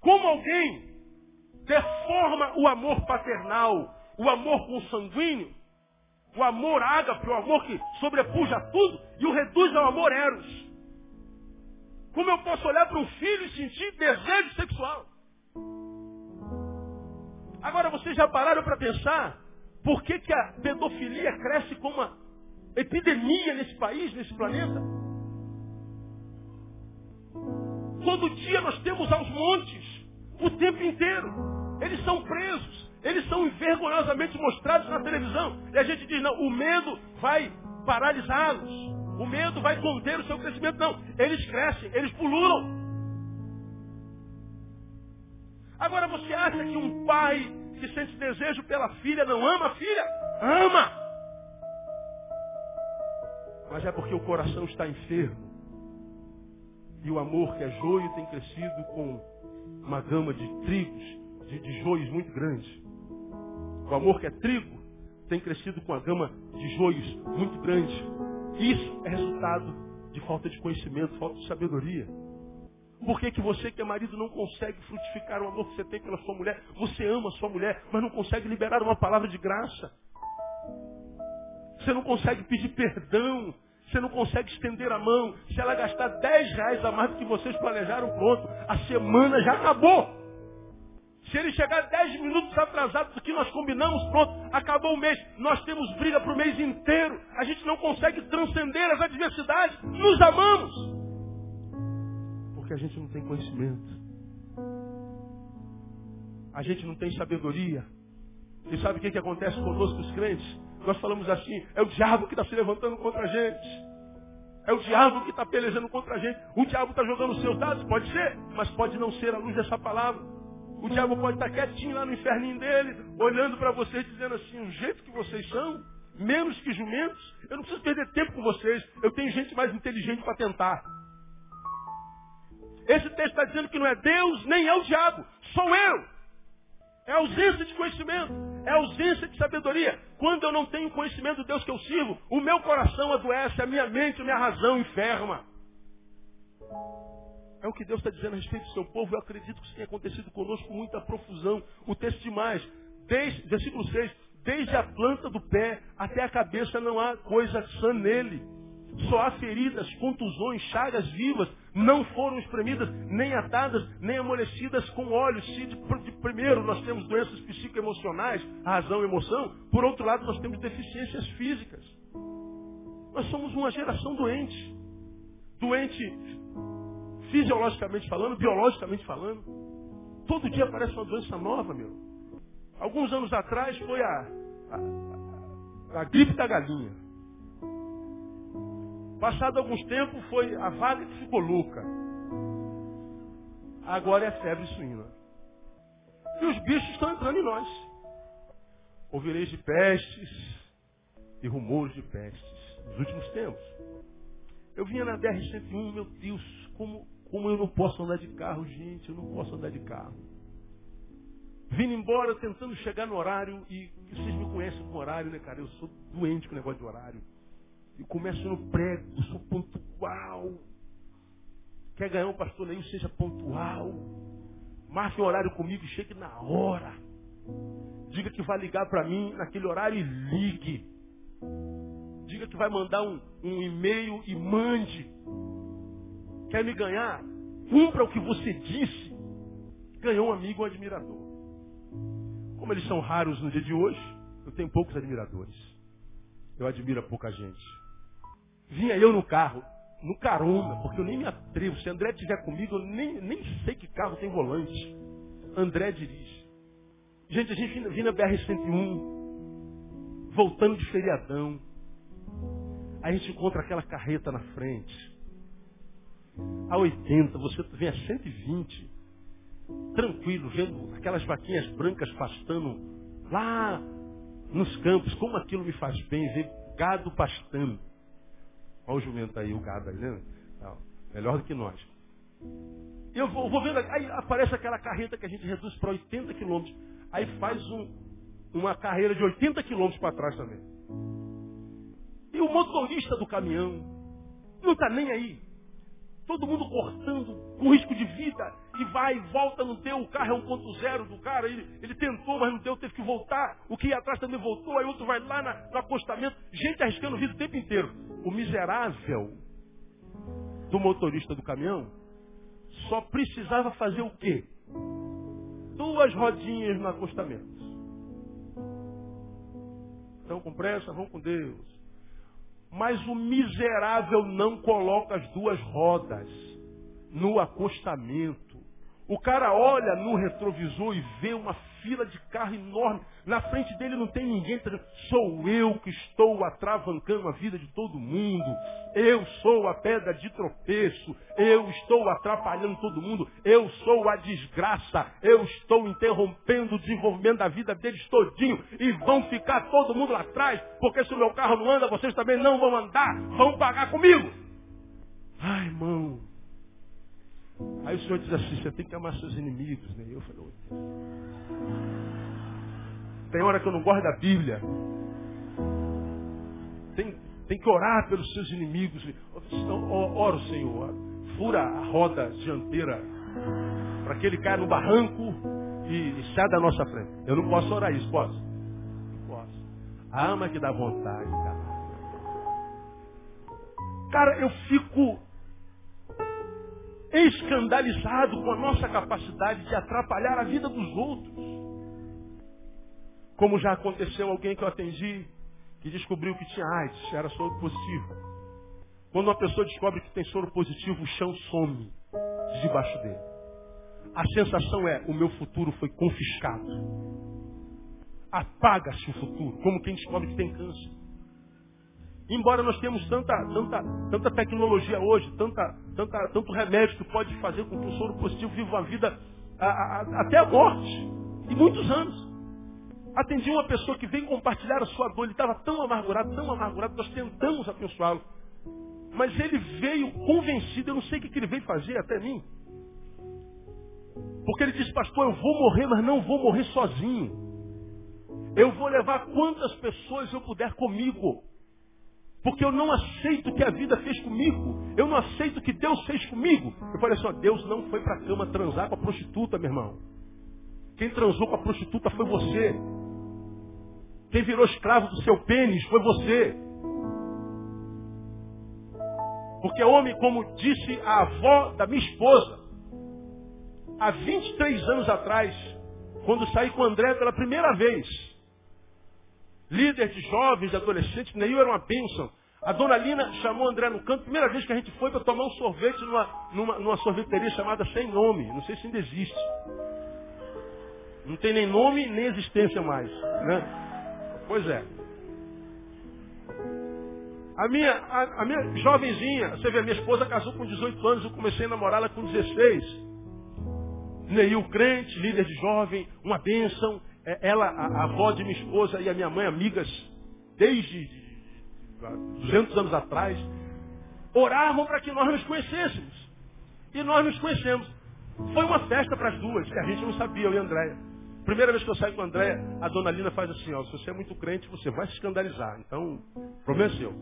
Como alguém deforma o amor paternal, o amor consanguíneo, o amor ágape, o amor que sobrepuja tudo, e o reduz ao amor eros. Como eu posso olhar para um filho e sentir desejo sexual? Agora vocês já pararam para pensar por que, que a pedofilia cresce como uma epidemia nesse país, nesse planeta? Todo dia nós temos aos montes, o tempo inteiro. Eles são presos. Eles são vergonhosamente mostrados na televisão. E a gente diz, não, o medo vai paralisá-los. O medo vai conter o seu crescimento. Não, eles crescem, eles pululam. Agora você acha que um pai que sente desejo pela filha não ama a filha? Ama! Mas é porque o coração está enfermo. E o amor que é joio tem crescido com uma gama de trigos, de, de joios muito grandes. O amor que é trigo tem crescido com a gama de joios muito grande. Isso é resultado de falta de conhecimento, falta de sabedoria. Por que, que você que é marido não consegue frutificar o amor que você tem pela sua mulher? Você ama a sua mulher, mas não consegue liberar uma palavra de graça. Você não consegue pedir perdão. Você não consegue estender a mão. Se ela gastar 10 reais a mais do que vocês planejaram, pronto. A semana já acabou. Se ele chegar 10 minutos atrasado do que nós combinamos, pronto, acabou o mês. Nós temos briga para o mês inteiro. A gente não consegue transcender as adversidades. Nos amamos. Porque a gente não tem conhecimento. A gente não tem sabedoria. E sabe o que, que acontece conosco, os crentes? Nós falamos assim, é o diabo que está se levantando contra a gente. É o diabo que está pelejando contra a gente. O diabo está jogando os seus dados, pode ser, mas pode não ser a luz dessa palavra. O diabo pode estar quietinho lá no inferninho dele, olhando para vocês, dizendo assim, o jeito que vocês são, menos que jumentos, eu não preciso perder tempo com vocês, eu tenho gente mais inteligente para tentar. Esse texto está dizendo que não é Deus, nem é o diabo, sou eu. É ausência de conhecimento. É ausência de sabedoria. Quando eu não tenho conhecimento do Deus que eu sirvo, o meu coração adoece, a minha mente, a minha razão enferma. É o que Deus está dizendo a respeito do seu povo. Eu acredito que isso tem acontecido conosco com muita profusão. O texto demais. Desde, versículo 6. Desde a planta do pé até a cabeça não há coisa sã nele. Só há feridas, contusões, chagas vivas, não foram espremidas, nem atadas, nem amolecidas com óleo. Se de, de, primeiro nós temos doenças psicoemocionais, razão e emoção, por outro lado nós temos deficiências físicas. Nós somos uma geração doente. Doente fisiologicamente falando, biologicamente falando. Todo dia aparece uma doença nova, meu. Alguns anos atrás foi a, a, a gripe da galinha. Passado alguns tempos foi a vaga que ficou louca. Agora é a febre suína. E os bichos estão entrando em nós. Ouvireis de pestes e rumores de pestes nos últimos tempos. Eu vinha na BR-101, meu Deus, como, como eu não posso andar de carro, gente, eu não posso andar de carro. Vindo embora tentando chegar no horário, e vocês me conhecem com horário, né, cara? Eu sou doente com o negócio de horário. Eu começo no prego, sou pontual. Quer ganhar um pastor nenhum, seja pontual. Marque um horário comigo e chegue na hora. Diga que vai ligar para mim naquele horário e ligue. Diga que vai mandar um, um e-mail e mande. Quer me ganhar? Cumpra o que você disse. Ganhou um amigo, um admirador. Como eles são raros no dia de hoje, eu tenho poucos admiradores. Eu admiro pouca gente. Vinha eu no carro, no carona, porque eu nem me atrevo. Se André estiver comigo, eu nem, nem sei que carro tem volante. André dirige. Gente, a gente vinha na BR-101, voltando de feriadão. Aí a gente encontra aquela carreta na frente. A 80, você vem a 120. Tranquilo, vendo aquelas vaquinhas brancas pastando lá nos campos. Como aquilo me faz bem ver gado pastando. Olha o jumento aí, o gado aí, né? Não, melhor do que nós. Eu vou, vou vendo, aí aparece aquela carreta que a gente reduz para 80 quilômetros. Aí faz um, uma carreira de 80 quilômetros para trás também. E o motorista do caminhão não está nem aí. Todo mundo cortando, com risco de vida, e vai e volta, não deu, o carro é 1.0 do cara, ele, ele tentou, mas não deu, teve que voltar, o que ia atrás também voltou, aí outro vai lá na, no acostamento, gente arriscando vida o tempo inteiro. O miserável do motorista do caminhão só precisava fazer o quê? Duas rodinhas no acostamento. Então, com pressa, vão com Deus. Mas o miserável não coloca as duas rodas no acostamento. O cara olha no retrovisor e vê uma fila de carro enorme. Na frente dele não tem ninguém. Sou eu que estou atravancando a vida de todo mundo. Eu sou a pedra de tropeço. Eu estou atrapalhando todo mundo. Eu sou a desgraça. Eu estou interrompendo o desenvolvimento da vida deles todinho. E vão ficar todo mundo lá atrás. Porque se o meu carro não anda, vocês também não vão andar. Vão pagar comigo. Ai, irmão. Aí o Senhor diz assim, você tem que amar seus inimigos. Né? Eu falei, tem hora que eu não gosto da Bíblia. Tem, tem que orar pelos seus inimigos. Ora o Senhor, fura a roda dianteira para que ele caia no barranco e, e saia da nossa frente. Eu não posso orar isso, posso? Não posso. A alma que dá vontade, cara. Cara, eu fico escandalizado com a nossa capacidade de atrapalhar a vida dos outros. Como já aconteceu alguém que eu atendi, que descobriu que tinha AIDS, era soro positivo. Quando uma pessoa descobre que tem soro positivo, o chão some de debaixo dele. A sensação é, o meu futuro foi confiscado. Apaga-se o futuro, como quem descobre que tem câncer. Embora nós temos tanta, tanta, tanta tecnologia hoje, tanta, tanta, tanto remédio que pode fazer com que o soro positivo viva uma vida a, a, até a morte, e muitos anos. Atendi uma pessoa que veio compartilhar a sua dor, ele estava tão amargurado, tão amargurado, nós tentamos abençoá-lo. Mas ele veio convencido, eu não sei o que, que ele veio fazer até mim. Porque ele disse, pastor, eu vou morrer, mas não vou morrer sozinho. Eu vou levar quantas pessoas eu puder comigo. Porque eu não aceito o que a vida fez comigo. Eu não aceito o que Deus fez comigo. Eu falei assim, ó, Deus não foi para a cama transar com a prostituta, meu irmão. Quem transou com a prostituta foi você. Quem virou escravo do seu pênis foi você. Porque homem, como disse a avó da minha esposa, há 23 anos atrás, quando saí com o André pela primeira vez, líder de jovens, de adolescentes, Neil era uma bênção. A dona Lina chamou André no canto, primeira vez que a gente foi para tomar um sorvete numa, numa, numa sorveteria chamada Sem Nome. Não sei se ainda existe. Não tem nem nome nem existência mais. Né? Pois é. A minha, a, a, minha jovenzinha, você vê, a minha esposa casou com 18 anos, eu comecei a namorá-la com 16. Neil crente, líder de jovem, uma bênção. É, ela, a, avó de minha esposa e a minha mãe, amigas, desde 200 anos atrás, oravam para que nós nos conhecêssemos. E nós nos conhecemos. Foi uma festa para as duas, que a gente não sabia, eu e a Andréia. Primeira vez que eu saio com a Andréia, a dona Lina faz assim, ó, se você é muito crente, você vai se escandalizar. Então, problema seu.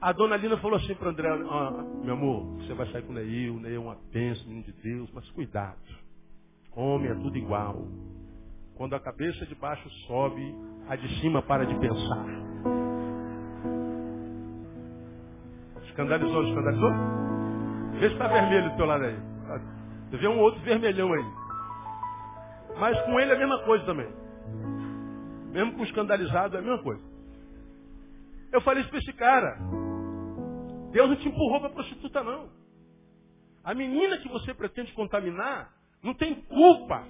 A dona Lina falou assim para André, meu amor, você vai sair com o Neil, o Neil é uma bênção, menino de Deus, mas cuidado. Homem é tudo igual. Quando a cabeça de baixo sobe, a de cima para de pensar. Escandalizou, escandalizou? Vê se está vermelho do teu lado aí. Você vê um outro vermelhão aí. Mas com ele é a mesma coisa também. Mesmo com escandalizado é a mesma coisa. Eu falei isso para esse cara. Deus não te empurrou para prostituta, não. A menina que você pretende contaminar não tem culpa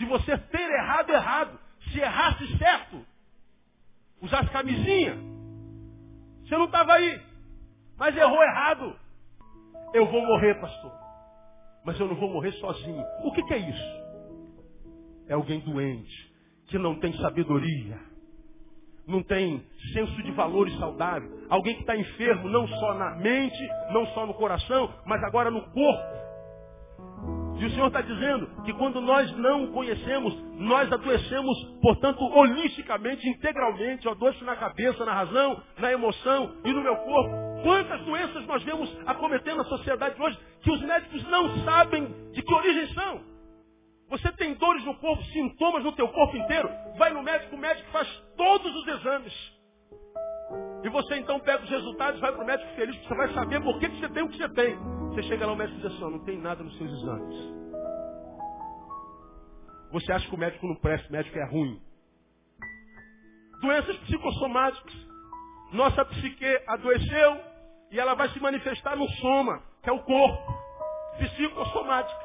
de você ter errado errado. Se errasse certo, usasse camisinha, você não estava aí. Mas errou errado. Eu vou morrer, pastor. Mas eu não vou morrer sozinho. O que, que é isso? É alguém doente, que não tem sabedoria, não tem senso de valores saudável. Alguém que está enfermo não só na mente, não só no coração, mas agora no corpo. E o Senhor está dizendo que quando nós não conhecemos, nós adoecemos, portanto, holisticamente, integralmente. Eu adoeço na cabeça, na razão, na emoção e no meu corpo. Quantas doenças nós vemos acometendo na sociedade hoje que os médicos não sabem de que origem são. Você tem dores no corpo, sintomas no teu corpo inteiro. Vai no médico, o médico faz todos os exames. E você então pega os resultados, vai para o médico feliz, porque você vai saber por que, que você tem o que você tem. Você chega lá, o médico diz assim, não tem nada nos seus exames. Você acha que o médico não presta, o médico é ruim. Doenças psicossomáticas. Nossa psique adoeceu e ela vai se manifestar no soma, que é o corpo. Psicossomática.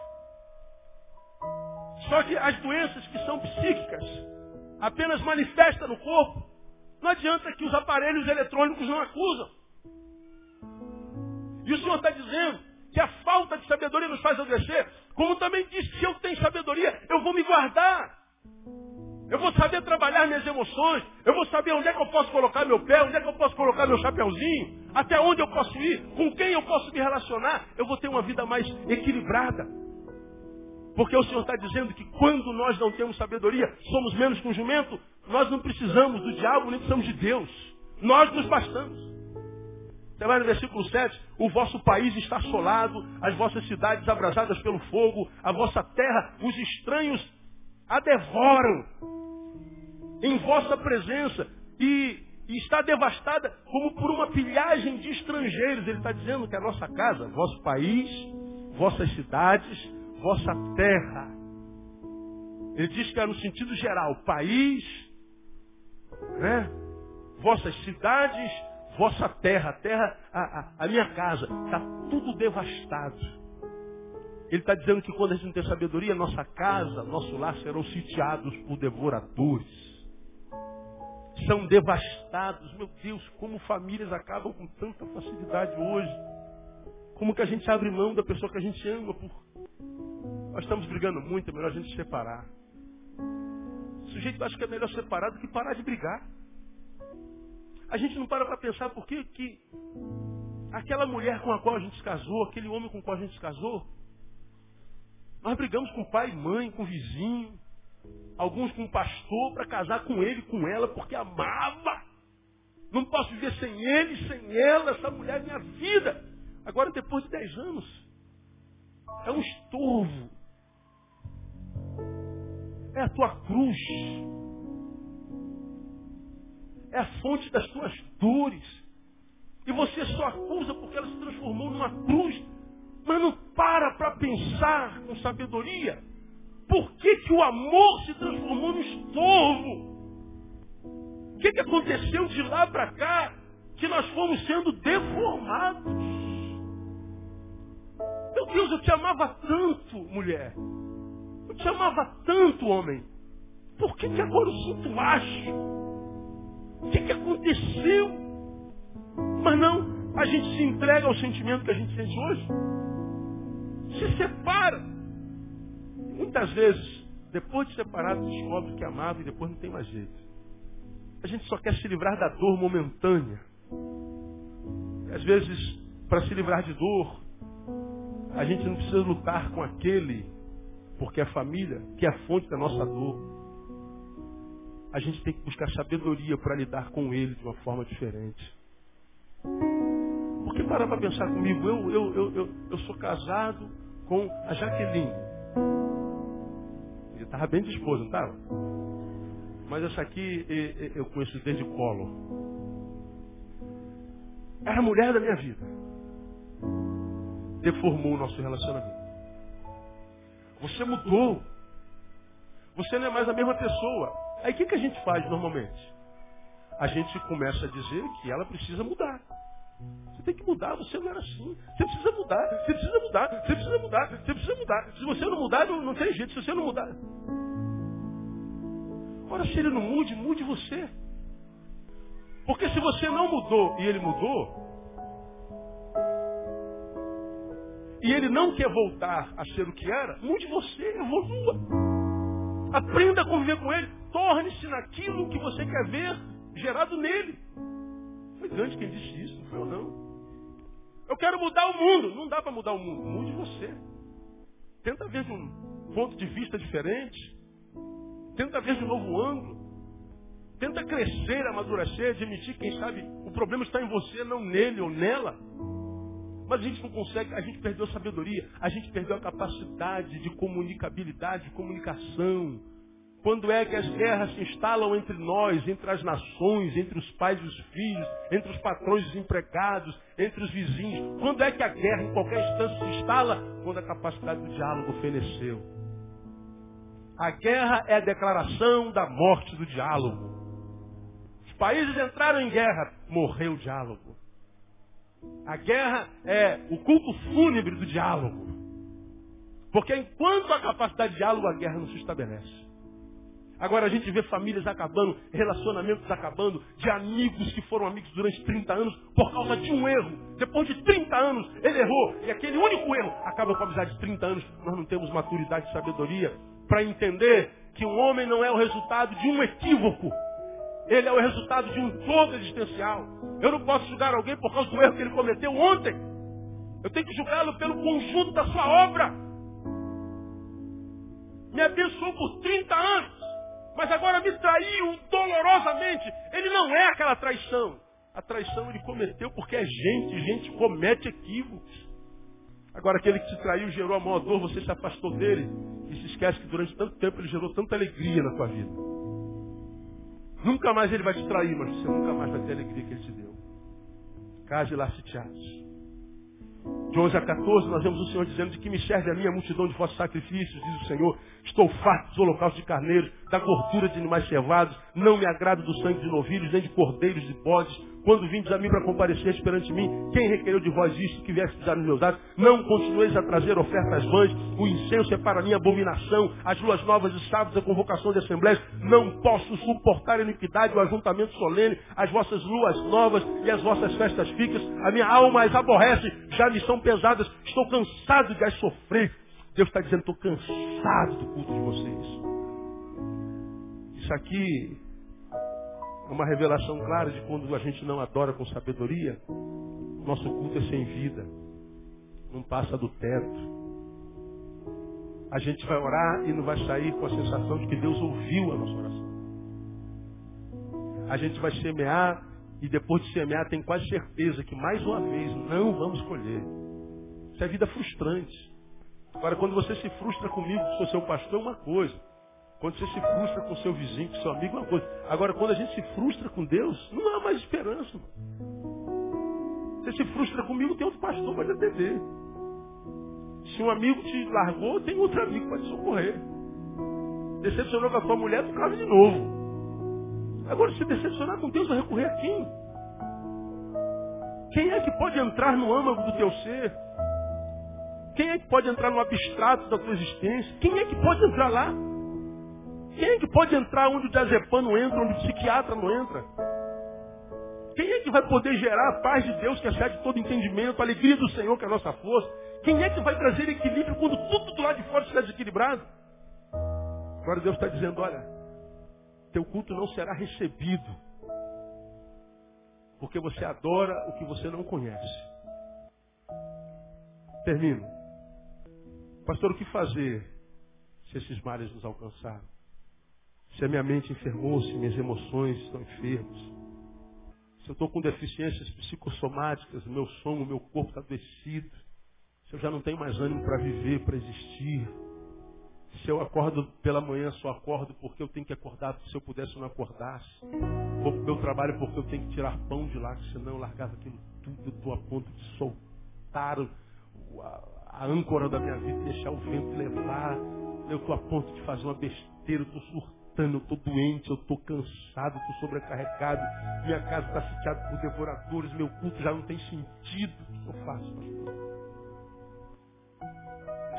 Só que as doenças que são psíquicas apenas manifestam no corpo. Não adianta que os aparelhos eletrônicos não acusam. E o Senhor está dizendo que a falta de sabedoria nos faz adoecer. Como também disse, se eu tenho sabedoria, eu vou me guardar. Eu vou saber trabalhar minhas emoções. Eu vou saber onde é que eu posso colocar meu pé, onde é que eu posso colocar meu chapeuzinho, até onde eu posso ir, com quem eu posso me relacionar. Eu vou ter uma vida mais equilibrada. Porque o Senhor está dizendo que quando nós não temos sabedoria, somos menos que um jumento, nós não precisamos do diabo, nem precisamos de Deus. Nós nos bastamos. Você vai no versículo 7, o vosso país está assolado, as vossas cidades abrasadas pelo fogo, a vossa terra, os estranhos a devoram em vossa presença e, e está devastada como por uma pilhagem de estrangeiros. Ele está dizendo que a nossa casa, vosso país, vossas cidades, vossa terra. Ele diz que é no sentido geral, país, né? vossas cidades, vossa terra, a terra, a, a, a minha casa, está tudo devastado. Ele está dizendo que quando a gente não tem sabedoria, nossa casa, nosso lar serão sitiados por devoradores. São devastados. Meu Deus, como famílias acabam com tanta facilidade hoje. Como que a gente abre mão da pessoa que a gente ama por... Nós estamos brigando muito, é melhor a gente se separar. O sujeito acha que é melhor separar do que parar de brigar. A gente não para para pensar por que, que aquela mulher com a qual a gente se casou, aquele homem com o qual a gente se casou, nós brigamos com pai e mãe, com vizinho, alguns com pastor para casar com ele, com ela, porque amava. Não posso viver sem ele, sem ela, essa mulher é minha vida. Agora, depois de dez anos, é um estorvo. É a tua cruz é a fonte das tuas dores. E você só acusa porque ela se transformou numa cruz. Mas não para para pensar com sabedoria. Por que, que o amor se transformou no estorvo? O que, que aconteceu de lá para cá que nós fomos sendo deformados? Meu Deus, eu te amava tanto, mulher. Eu te amava tanto, homem. Por que, que agora eu sinto acho? O que, que aconteceu? Mas não, a gente se entrega ao sentimento que a gente sente hoje. Se separa. Muitas vezes, depois de separado, descobre que amava e depois não tem mais jeito. A gente só quer se livrar da dor momentânea. Às vezes, para se livrar de dor, a gente não precisa lutar com aquele, porque a família, que é a fonte da nossa dor a gente tem que buscar sabedoria para lidar com ele de uma forma diferente. Porque para para pensar comigo, eu, eu, eu, eu, eu sou casado com a Jaqueline. Ele estava bem disposto, não estava? Mas essa aqui eu conheço desde colo. Era a mulher da minha vida. Deformou o nosso relacionamento. Você mudou. Você não é mais a mesma pessoa. Aí o que, que a gente faz normalmente? A gente começa a dizer que ela precisa mudar. Você tem que mudar, você não era assim. Você precisa mudar, você precisa mudar, você precisa mudar, você precisa mudar. Se você não mudar, não, não tem jeito, se você não mudar. Ora, se ele não mude, mude você. Porque se você não mudou e ele mudou, e ele não quer voltar a ser o que era, mude você, evolua. Aprenda a conviver com ele. Torne-se naquilo que você quer ver gerado nele. Foi Gandhi quem disse isso, não foi eu não. Eu quero mudar o mundo. Não dá para mudar o mundo. Mude você. Tenta ver de um ponto de vista diferente. Tenta ver de um novo ângulo. Tenta crescer, amadurecer, admitir, quem sabe, o problema está em você, não nele ou nela. Mas a gente não consegue, a gente perdeu a sabedoria, a gente perdeu a capacidade de comunicabilidade, de comunicação. Quando é que as guerras se instalam entre nós, entre as nações, entre os pais e os filhos, entre os patrões e os empregados, entre os vizinhos? Quando é que a guerra em qualquer instância se instala? Quando a capacidade do diálogo feneceu. A guerra é a declaração da morte do diálogo. Os países entraram em guerra, morreu o diálogo. A guerra é o culto fúnebre do diálogo. Porque enquanto a capacidade de diálogo, a guerra não se estabelece. Agora a gente vê famílias acabando, relacionamentos acabando, de amigos que foram amigos durante 30 anos por causa de um erro. Depois de 30 anos, ele errou. E aquele único erro acaba com a amizade de 30 anos. Nós não temos maturidade e sabedoria para entender que um homem não é o resultado de um equívoco. Ele é o resultado de um todo existencial. Eu não posso julgar alguém por causa do erro que ele cometeu ontem. Eu tenho que julgá-lo pelo conjunto da sua obra. Me abençoou por 30 anos, mas agora me traiu dolorosamente. Ele não é aquela traição. A traição ele cometeu porque é gente, gente comete equívocos. Agora aquele que te traiu gerou a maior dor, você se afastou dele e se esquece que durante tanto tempo ele gerou tanta alegria na tua vida. Nunca mais ele vai te trair, mas você nunca mais vai ter a alegria que ele te deu. Lá sitiados. De 11 a 14, nós vemos o Senhor dizendo de que me serve a minha multidão de vossos sacrifícios, diz o Senhor. Estou farto dos holocaustos de carneiros, da gordura de animais cevados, não me agrado do sangue de novilhos, nem de cordeiros de bodes. Quando vindes a mim para comparecer perante mim, quem requereu de vós isto que viesse pisar nos meus atos? Não continueis a trazer ofertas vãs, o incenso é para mim abominação, as luas novas e sábados a convocação de assembleias. Não posso suportar a iniquidade, o ajuntamento solene, as vossas luas novas e as vossas festas fixas. A minha alma as aborrece, já me são pesadas, estou cansado de as sofrer. Deus está dizendo, estou cansado do culto de vocês. Isso aqui é uma revelação clara de quando a gente não adora com sabedoria, nosso culto é sem vida. Não passa do teto. A gente vai orar e não vai sair com a sensação de que Deus ouviu a nossa oração. A gente vai semear e depois de semear tem quase certeza que mais uma vez não vamos colher. Isso é vida frustrante. Agora, quando você se frustra comigo, sou seu pastor, é uma coisa. Quando você se frustra com seu vizinho, com seu amigo, é uma coisa. Agora, quando a gente se frustra com Deus, não há mais esperança. Você se frustra comigo, tem outro pastor para te atender. Se um amigo te largou, tem outro amigo para te socorrer. Decepcionou com a tua mulher, tu casa de novo. Agora, se decepcionar com Deus, vai recorrer a quem? Quem é que pode entrar no âmago do teu ser? Quem é que pode entrar no abstrato da tua existência? Quem é que pode entrar lá? Quem é que pode entrar onde o diazepam não entra, onde o psiquiatra não entra? Quem é que vai poder gerar a paz de Deus que excede todo entendimento, a alegria do Senhor que é a nossa força? Quem é que vai trazer equilíbrio quando tudo do lado de fora está desequilibrado? Agora Deus está dizendo, olha, teu culto não será recebido. Porque você adora o que você não conhece. Termino. Pastor, o que fazer se esses males nos alcançaram? Se a minha mente enfermou, se minhas emoções estão enfermas, se eu estou com deficiências psicossomáticas, meu sono, meu corpo está adoecido, se eu já não tenho mais ânimo para viver, para existir, se eu acordo pela manhã, só acordo porque eu tenho que acordar, porque se eu pudesse eu não acordasse, vou para o meu trabalho porque eu tenho que tirar pão de lá, senão eu largava aquilo tudo, eu estou a ponto de soltar a, a âncora da minha vida, deixar o vento levar, eu estou a ponto de fazer uma besteira, estou surtando eu estou doente, eu estou cansado, estou sobrecarregado, minha casa está sitiada por devoradores, meu culto já não tem sentido. O que eu faço, pastor?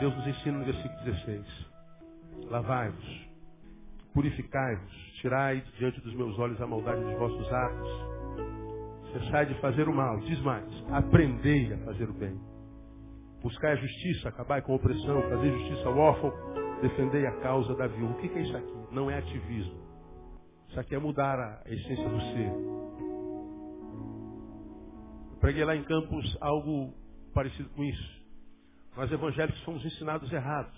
Deus nos ensina no versículo 16. Lavai-vos, purificai-vos, tirai diante dos meus olhos a maldade dos vossos atos. Cessai de fazer o mal. Diz mais, aprendei a fazer o bem. Buscai a justiça, acabai com a opressão, fazer justiça ao órfão, defendei a causa da viúva. O que é isso aqui? Não é ativismo. Isso aqui é mudar a essência do ser. Eu preguei lá em Campos algo parecido com isso. Nós evangélicos fomos ensinados errados.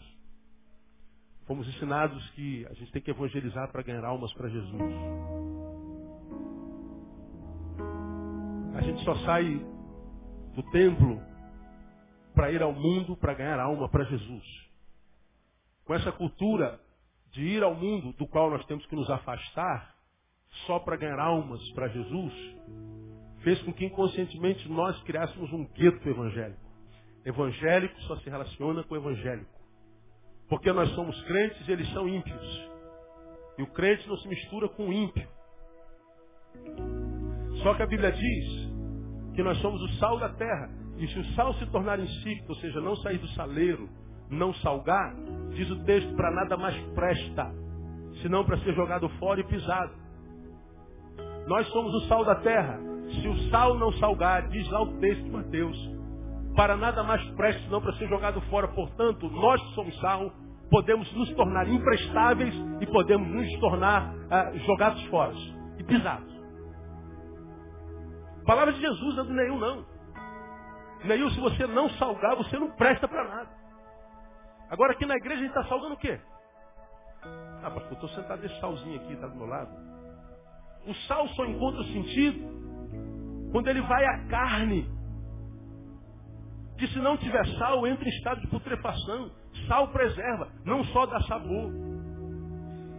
Fomos ensinados que a gente tem que evangelizar para ganhar almas para Jesus. A gente só sai do templo para ir ao mundo para ganhar alma para Jesus com essa cultura de ir ao mundo do qual nós temos que nos afastar só para ganhar almas para Jesus, fez com que inconscientemente nós criássemos um gueto evangélico. Evangélico só se relaciona com evangélico. Porque nós somos crentes e eles são ímpios. E o crente não se mistura com o ímpio. Só que a Bíblia diz que nós somos o sal da terra. E se o sal se tornar insípido, ou seja, não sair do saleiro, não salgar, diz o texto, para nada mais presta, senão para ser jogado fora e pisado. Nós somos o sal da terra. Se o sal não salgar, diz lá o texto de Mateus, para nada mais presta, senão para ser jogado fora. Portanto, nós que somos sal, podemos nos tornar imprestáveis e podemos nos tornar ah, jogados fora e pisados. palavra de Jesus não é do nenhum, não. Nenhum, se você não salgar, você não presta para nada. Agora aqui na igreja a gente está salgando o quê? Ah, pastor, estou sentado nesse salzinho aqui, está do meu lado. O sal só encontra sentido Quando ele vai à carne, que se não tiver sal, entra em estado de putrefação. Sal preserva, não só dá sabor.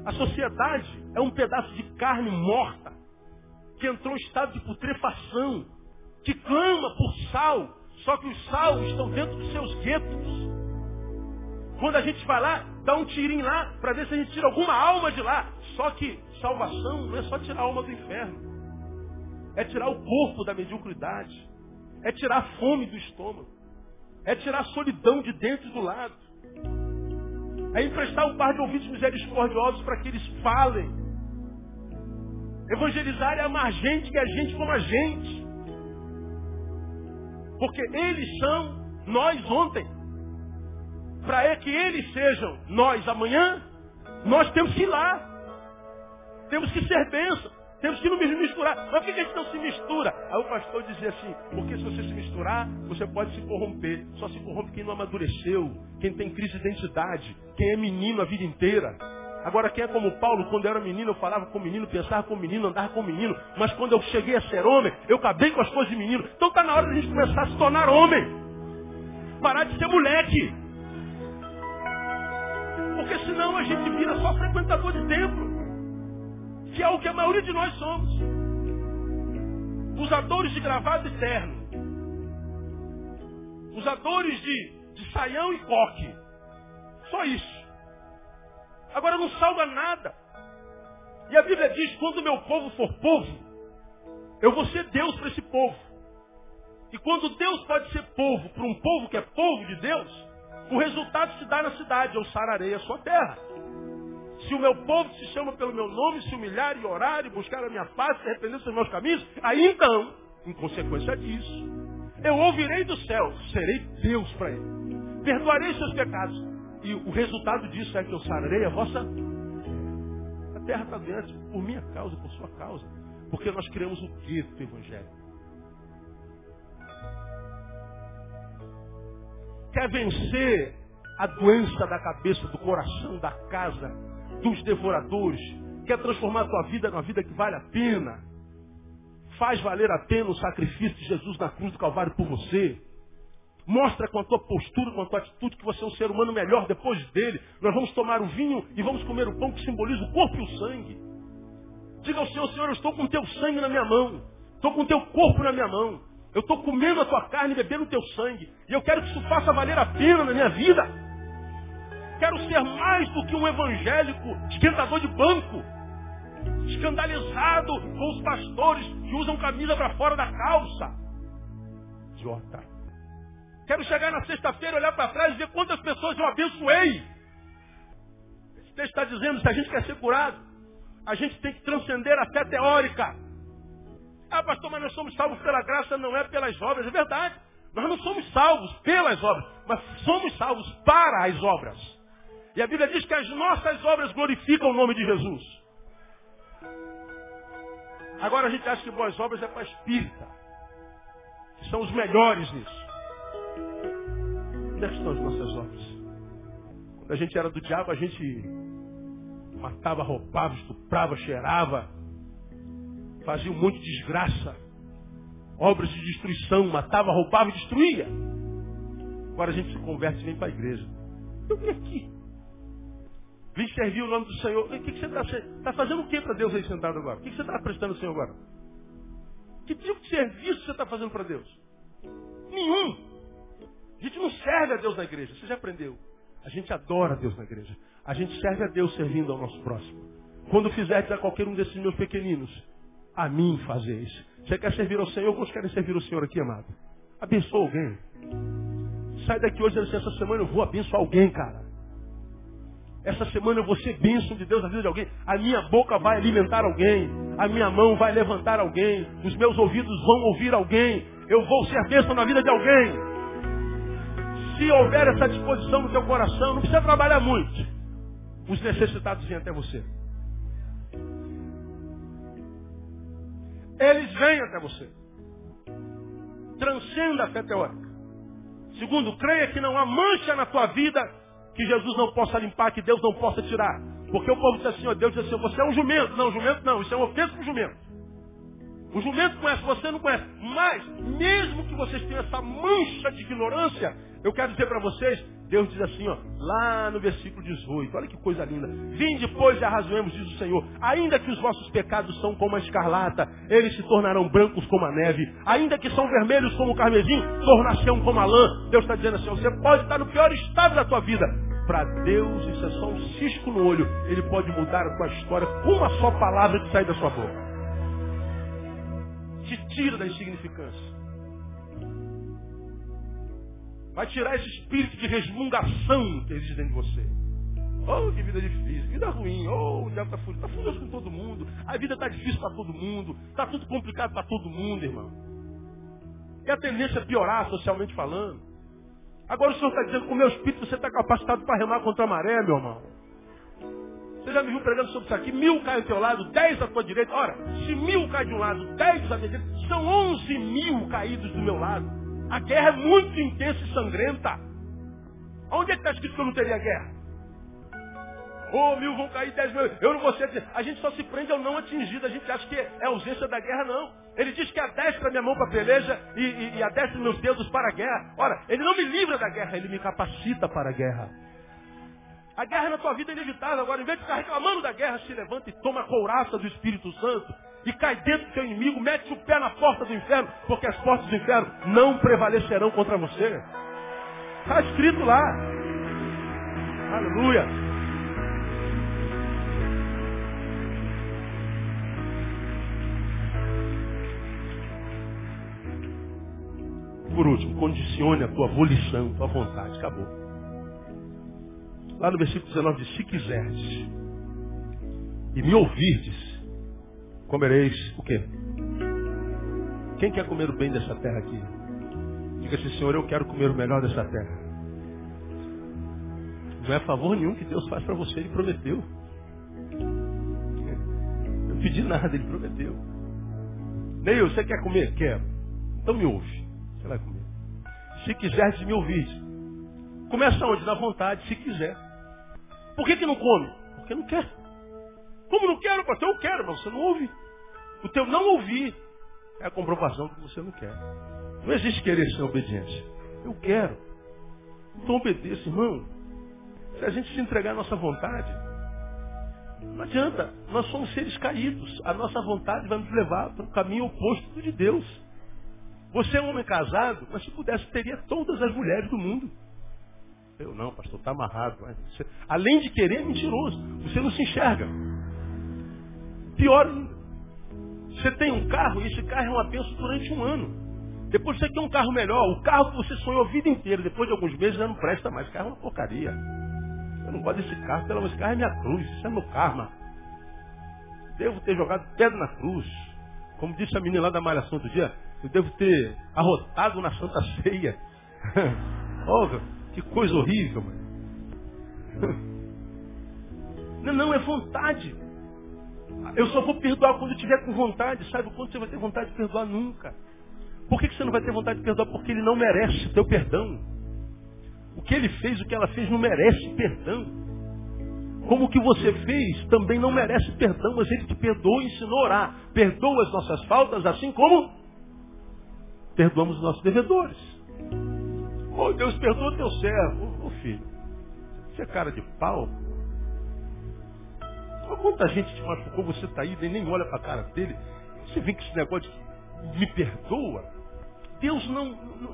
A sociedade é um pedaço de carne morta que entrou em estado de putrefação, que clama por sal, só que os sal estão dentro dos seus guetos. Quando a gente vai lá, dá um tirinho lá para ver se a gente tira alguma alma de lá. Só que salvação não é só tirar a alma do inferno. É tirar o corpo da mediocridade. É tirar a fome do estômago. É tirar a solidão de dentro do lado. É emprestar um par de ouvidos misericordiosos para que eles falem. Evangelizar é amar gente que é gente como a gente. Porque eles são nós ontem. Para que eles sejam nós amanhã, nós temos que ir lá. Temos que ser bênção. Temos que não misturar. Mas por que a gente não se mistura? Aí o pastor dizia assim, porque se você se misturar, você pode se corromper. Só se corrompe quem não amadureceu, quem tem crise de identidade, quem é menino a vida inteira. Agora, quem é como Paulo, quando eu era menino, eu falava com menino, pensava com menino, andava com menino. Mas quando eu cheguei a ser homem, eu acabei com as coisas de menino. Então está na hora de a gente começar a se tornar homem. Parar de ser moleque. Porque senão a gente vira só frequentador de templo. Que é o que a maioria de nós somos. Usadores de gravado e terno. Usadores de, de saião e coque. Só isso. Agora não salva nada. E a Bíblia diz, quando meu povo for povo, eu vou ser Deus para esse povo. E quando Deus pode ser povo para um povo que é povo de Deus, o resultado se dá na cidade, eu sararei a sua terra. Se o meu povo se chama pelo meu nome, se humilhar e orar e buscar a minha paz, se arrepender dos meus caminhos, aí então, em consequência disso, eu ouvirei do céu, serei Deus para ele. Perdoarei seus pecados. E o resultado disso é que eu sararei a vossa. A terra está doente por minha causa, por sua causa. Porque nós criamos o gueto evangélico. Quer vencer a doença da cabeça, do coração, da casa, dos devoradores. Quer transformar a tua vida numa vida que vale a pena. Faz valer a pena o sacrifício de Jesus na cruz do Calvário por você. Mostra com a tua postura, com a tua atitude que você é um ser humano melhor depois dele. Nós vamos tomar o vinho e vamos comer o pão que simboliza o corpo e o sangue. Diga ao Senhor, Senhor, eu estou com o teu sangue na minha mão. Estou com o teu corpo na minha mão. Eu estou comendo a tua carne, bebendo o teu sangue. E eu quero que isso faça valer a pena na minha vida. Quero ser mais do que um evangélico esquentador de banco. Escandalizado com os pastores que usam camisa para fora da calça. Idiota. Quero chegar na sexta-feira, olhar para trás e ver quantas pessoas eu abençoei. Esse texto está dizendo, se a gente quer ser curado, a gente tem que transcender a fé teórica. Ah, pastor, mas nós somos salvos pela graça, não é pelas obras. É verdade. Nós não somos salvos pelas obras, mas somos salvos para as obras. E a Bíblia diz que as nossas obras glorificam o nome de Jesus. Agora a gente acha que boas obras é para espírita. São os melhores nisso. Onde é que estão as nossas obras? Quando a gente era do diabo, a gente matava, roubava, estuprava, cheirava, fazia um monte de desgraça, obras de destruição, matava, roubava e destruía. Agora a gente se converte e vem para a igreja. Eu vim aqui. Vim servir o nome do Senhor. O que, que você está tá fazendo o que para Deus aí sentado agora? O que, que você está prestando ao Senhor agora? Que tipo de serviço você está fazendo para Deus? Nenhum. A gente não serve a Deus na igreja, você já aprendeu. A gente adora a Deus na igreja. A gente serve a Deus servindo ao nosso próximo. Quando fizerdes a qualquer um desses meus pequeninos, a mim fazeis. Você quer servir ao Senhor? Quantos querem servir ao Senhor aqui, amado? Abençoa alguém. Sai daqui hoje dizendo assim, essa semana eu vou abençoar alguém, cara. Essa semana eu vou ser bênção de Deus na vida de alguém. A minha boca vai alimentar alguém. A minha mão vai levantar alguém. Os meus ouvidos vão ouvir alguém. Eu vou ser bênção na vida de alguém se houver essa disposição no teu coração, não precisa trabalhar muito. Os necessitados vêm até você. Eles vêm até você. Transcenda a fé teórica. Segundo, creia que não há mancha na tua vida que Jesus não possa limpar, que Deus não possa tirar. Porque o povo diz assim, ó, Deus diz assim, você é um jumento. Não, jumento não, isso é uma ofensa para o jumento. O jumento conhece, você não conhece. Mas, mesmo que vocês tenham essa mancha de ignorância, eu quero dizer para vocês, Deus diz assim, ó, lá no versículo 18, olha que coisa linda. Vim depois e arrazoemos, diz o Senhor. Ainda que os vossos pecados são como a escarlata, eles se tornarão brancos como a neve. Ainda que são vermelhos como o carmesim, tornar-se-ão como a lã. Deus está dizendo assim, ó, você pode estar no pior estado da tua vida. Para Deus isso é só um cisco no olho. Ele pode mudar a tua história com uma só palavra que sai da sua boca te tira da insignificância. Vai tirar esse espírito de resmungação que existe dentro de você. Oh, que vida difícil, vida ruim, oh, o diabo está furioso. Está furioso com todo mundo. A vida está difícil para todo mundo. Está tudo complicado para todo mundo, irmão. E a tendência é piorar, socialmente falando. Agora o Senhor está dizendo que com o meu espírito você está capacitado para remar contra a maré, meu irmão. Você já me viu pregando sobre isso aqui? Mil caem ao teu lado, dez à tua direita. Ora, se mil caem de um lado, dez à minha direita, são onze mil caídos do meu lado. A guerra é muito intensa e sangrenta. Onde é que está escrito que eu não teria guerra? Oh, mil vão cair, dez mil. Eu não vou ser. A gente só se prende ao não atingido. A gente acha que é ausência da guerra, não. Ele diz que a destra minha mão para a peleja e, e, e a meus dedos para a guerra. Ora, ele não me livra da guerra, ele me capacita para a guerra. A guerra na tua vida é inevitável. Agora, em vez de ficar reclamando da guerra, se levanta e toma a couraça do Espírito Santo e cai dentro do teu inimigo, mete o pé na porta do inferno, porque as portas do inferno não prevalecerão contra você. Está escrito lá. Aleluia. Por último, condicione a tua volição, a tua vontade. Acabou. Lá no versículo 19 diz, se quiserdes e me ouvirdes, comereis o quê? Quem quer comer o bem dessa terra aqui? Diga assim, Senhor, eu quero comer o melhor dessa terra. Não é favor nenhum que Deus faz para você, Ele prometeu. Eu pedi nada, Ele prometeu. Neil, você quer comer? Quero. Então me ouve. Você vai comer. Se quiseres me ouvir. Começa onde? Na vontade, se quiser. Por que, que não come? Porque não quer. Como não quero, pastor? Eu quero, mas você não ouve. O teu não ouvir é a comprovação que você não quer. Não existe querer sem obediência. Eu quero. Então obedeça, irmão. Se a gente se entregar à nossa vontade, não adianta. Nós somos seres caídos. A nossa vontade vai nos levar para o caminho oposto do de Deus. Você é um homem casado, mas se pudesse, teria todas as mulheres do mundo. Eu não, pastor, está amarrado. Você, além de querer, é mentiroso. Você não se enxerga. Pior. Você tem um carro e esse carro é uma bênção durante um ano. Depois você quer um carro melhor. O carro que você sonhou a vida inteira, depois de alguns meses já não presta mais. O carro é uma porcaria. Eu não gosto desse carro, pelo menos esse carro é minha cruz. Isso é meu karma. Devo ter jogado pedra na cruz. Como disse a menina lá da malhação outro dia, eu devo ter arrotado na Santa Ceia. oh, que coisa horrível, mano. Não, não, é vontade. Eu só vou perdoar quando eu tiver com vontade. Sabe quando você vai ter vontade de perdoar? Nunca. Por que você não vai ter vontade de perdoar? Porque ele não merece teu perdão. O que ele fez, o que ela fez, não merece perdão. Como o que você fez também não merece perdão, mas ele te perdoou e ensinou a orar. Perdoa as nossas faltas, assim como perdoamos os nossos devedores. Oh, Deus perdoa teu servo. Ô oh, filho, você é cara de pau. Quanta gente te machucou, você está aí nem olha para a cara dele. Você vem com esse negócio me perdoa. Deus não,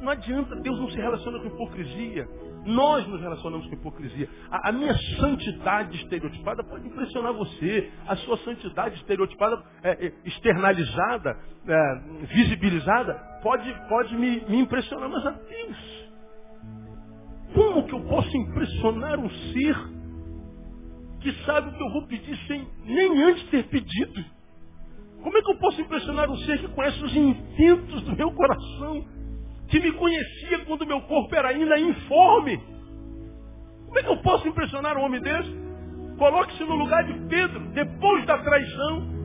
não adianta, Deus não se relaciona com hipocrisia. Nós nos relacionamos com hipocrisia. A, a, minha santidade estereotipada pode impressionar você. A sua santidade estereotipada, é, é, externalizada, é, visibilizada, pode, pode me, me impressionar. Mas a Deus como que eu posso impressionar um ser que sabe o que eu vou pedir sem nem antes ter pedido? Como é que eu posso impressionar um ser que conhece os intentos do meu coração, que me conhecia quando meu corpo era ainda informe? Como é que eu posso impressionar um homem desse? Coloque-se no lugar de Pedro, depois da traição.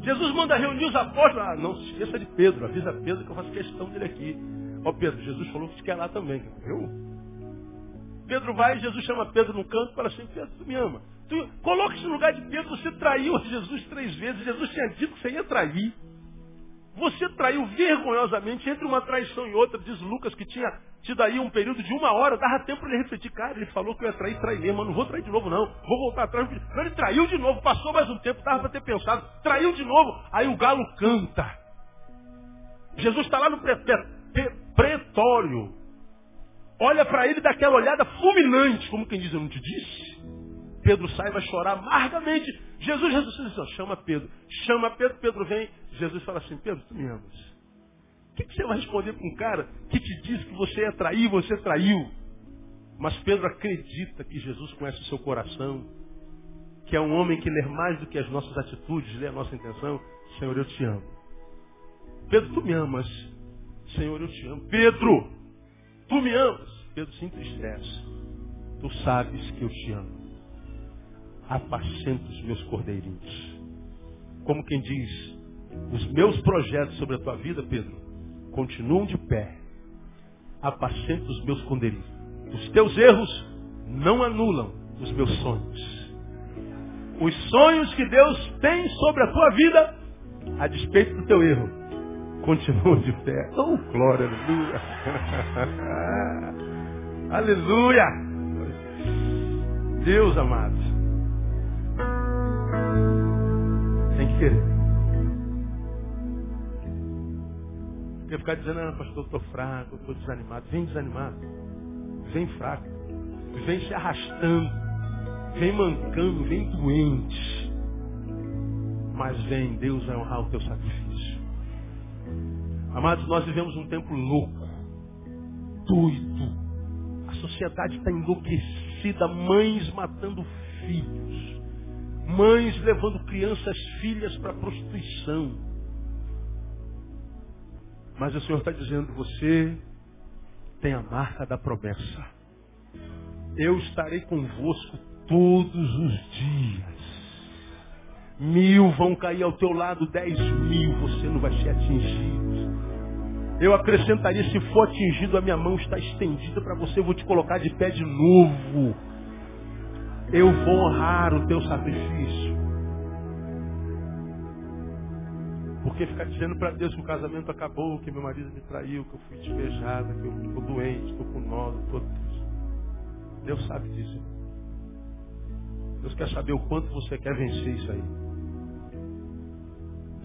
Jesus manda reunir os apóstolos. Ah, não se esqueça de Pedro, avisa Pedro que eu faço questão dele aqui. Ó Pedro, Jesus falou que te quer lá também. Eu? Pedro vai, Jesus chama Pedro no canto e fala assim, Pedro, tu me ama. Tu, coloque-se no lugar de Pedro, você traiu Jesus três vezes. Jesus tinha dito que você ia trair. Você traiu vergonhosamente entre uma traição e outra. Diz Lucas que tinha tido aí um período de uma hora. Dava tempo para ele refletir. Cara, ele falou que eu ia trair, trair mesmo. Mas não vou trair de novo, não. Vou voltar atrás. Não, ele traiu de novo. Passou mais um tempo. Dava para ter pensado. Traiu de novo. Aí o galo canta. Jesus está lá no pre pre pretório. Olha para ele daquela olhada fulminante. Como quem diz, eu não te disse? Pedro sai e vai chorar amargamente. Jesus ressuscita assim, chama Pedro. Chama Pedro, Pedro vem. Jesus fala assim, Pedro, tu me amas. O que, que você vai responder para um cara que te diz que você ia trair, você traiu? Mas Pedro acredita que Jesus conhece o seu coração, que é um homem que lê mais do que as nossas atitudes, lê a nossa intenção. Senhor, eu te amo. Pedro, tu me amas. Senhor, eu te amo. Pedro, tu me amas. Pedro se entristece. Tu sabes que eu te amo apacenta os meus cordeirinhos. Como quem diz, os meus projetos sobre a tua vida, Pedro, continuam de pé. Apacenta os meus cordeirinhos. Os teus erros não anulam os meus sonhos. Os sonhos que Deus tem sobre a tua vida, a despeito do teu erro, continuam de pé. Oh, glória, aleluia. aleluia. Deus amado. Tem que querer. Porque ficar dizendo, ah, pastor, eu estou fraco, estou desanimado. Vem desanimado. Vem fraco. Vem se arrastando. Vem mancando, vem doente. Mas vem, Deus vai honrar o teu sacrifício. Amados, nós vivemos um tempo louco, doido. A sociedade está enlouquecida, mães matando filhos Mães levando crianças, filhas para prostituição. Mas o Senhor está dizendo, você tem a marca da promessa. Eu estarei convosco todos os dias. Mil vão cair ao teu lado, dez mil, você não vai ser atingido. Eu acrescentaria, se for atingido, a minha mão está estendida para você, eu vou te colocar de pé de novo eu vou honrar o teu sacrifício. Porque ficar dizendo para Deus que o casamento acabou, que meu marido me traiu, que eu fui despejada, que eu estou doente, estou com nó, estou triste. Deus sabe disso. Deus quer saber o quanto você quer vencer isso aí.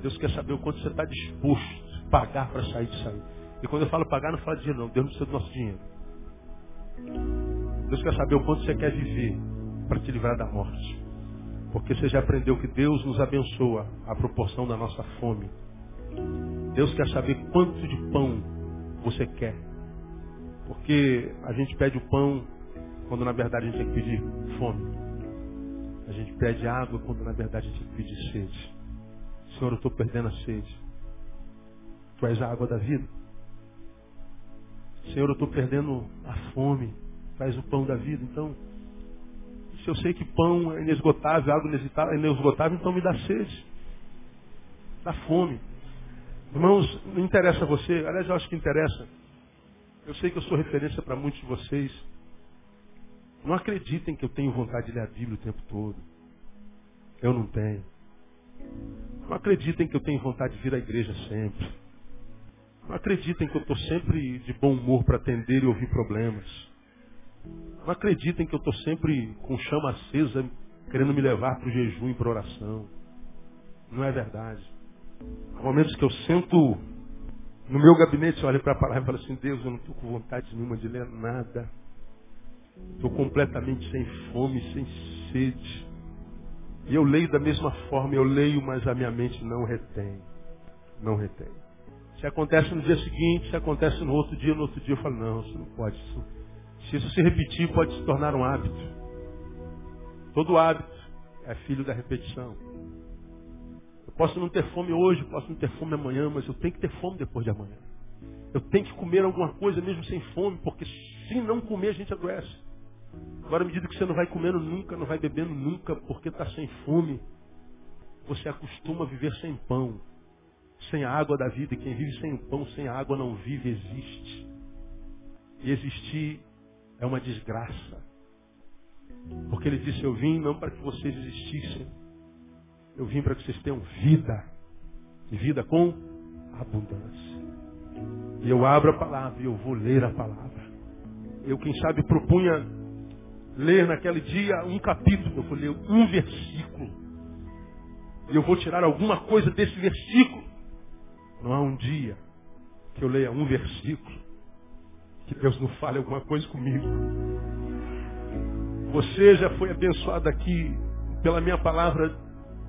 Deus quer saber o quanto você está disposto pagar para sair disso aí. E quando eu falo pagar, não falo de dinheiro, não. Deus não precisa do nosso dinheiro. Deus quer saber o quanto você quer viver para te livrar da morte. Porque você já aprendeu que Deus nos abençoa a proporção da nossa fome. Deus quer saber quanto de pão você quer. Porque a gente pede o pão quando na verdade a gente tem que pedir fome. A gente pede água quando na verdade a gente tem que pedir sede. Senhor, eu estou perdendo a sede. Tu és a água da vida. Senhor, eu estou perdendo a fome. Tu és o pão da vida. Então, se eu sei que pão é inesgotável, água é inesgotável, então me dá sede. Dá fome. Irmãos, não interessa a você, aliás, eu acho que interessa. Eu sei que eu sou referência para muitos de vocês. Não acreditem que eu tenho vontade de ler a Bíblia o tempo todo. Eu não tenho. Não acreditem que eu tenho vontade de vir à igreja sempre. Não acreditem que eu estou sempre de bom humor para atender e ouvir problemas. Não acreditem que eu estou sempre com chama acesa, querendo me levar para o jejum e para oração. Não é verdade. Há momentos que eu sento no meu gabinete, olho para a palavra e falo assim, Deus, eu não estou com vontade nenhuma de ler nada. Estou completamente sem fome, sem sede. E eu leio da mesma forma, eu leio, mas a minha mente não retém. Não retém. Se acontece no dia seguinte, se acontece no outro dia, no outro dia eu falo, não, isso não pode, isso se isso se repetir, pode se tornar um hábito. Todo hábito é filho da repetição. Eu posso não ter fome hoje, posso não ter fome amanhã, mas eu tenho que ter fome depois de amanhã. Eu tenho que comer alguma coisa mesmo sem fome, porque se não comer a gente adoece. Agora, à medida que você não vai comendo nunca, não vai bebendo nunca, porque está sem fome, você acostuma a viver sem pão, sem a água da vida. E quem vive sem o pão, sem a água, não vive, existe. E existir é uma desgraça. Porque ele disse, eu vim não para que vocês existissem. Eu vim para que vocês tenham vida. E vida com abundância. E eu abro a palavra e eu vou ler a palavra. Eu, quem sabe, propunha ler naquele dia um capítulo. Eu vou ler um versículo. E eu vou tirar alguma coisa desse versículo. Não há um dia que eu leia um versículo que Deus não fale alguma coisa comigo. Você já foi abençoado aqui pela minha palavra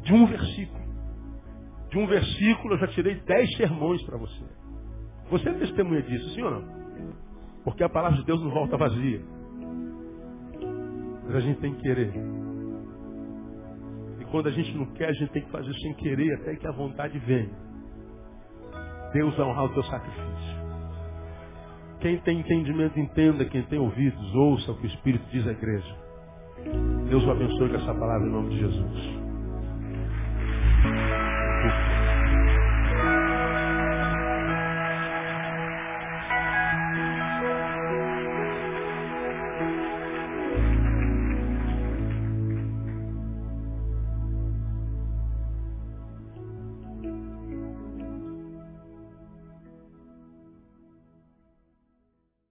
de um versículo. De um versículo eu já tirei dez sermões para você. Você é testemunha disso, sim ou não? Porque a palavra de Deus não volta vazia. Mas a gente tem que querer. E quando a gente não quer, a gente tem que fazer sem querer até que a vontade venha. Deus vai honrar o teu sacrifício. Quem tem entendimento, entenda. Quem tem ouvidos, ouça o que o Espírito diz à igreja. Deus o abençoe com essa palavra em nome de Jesus.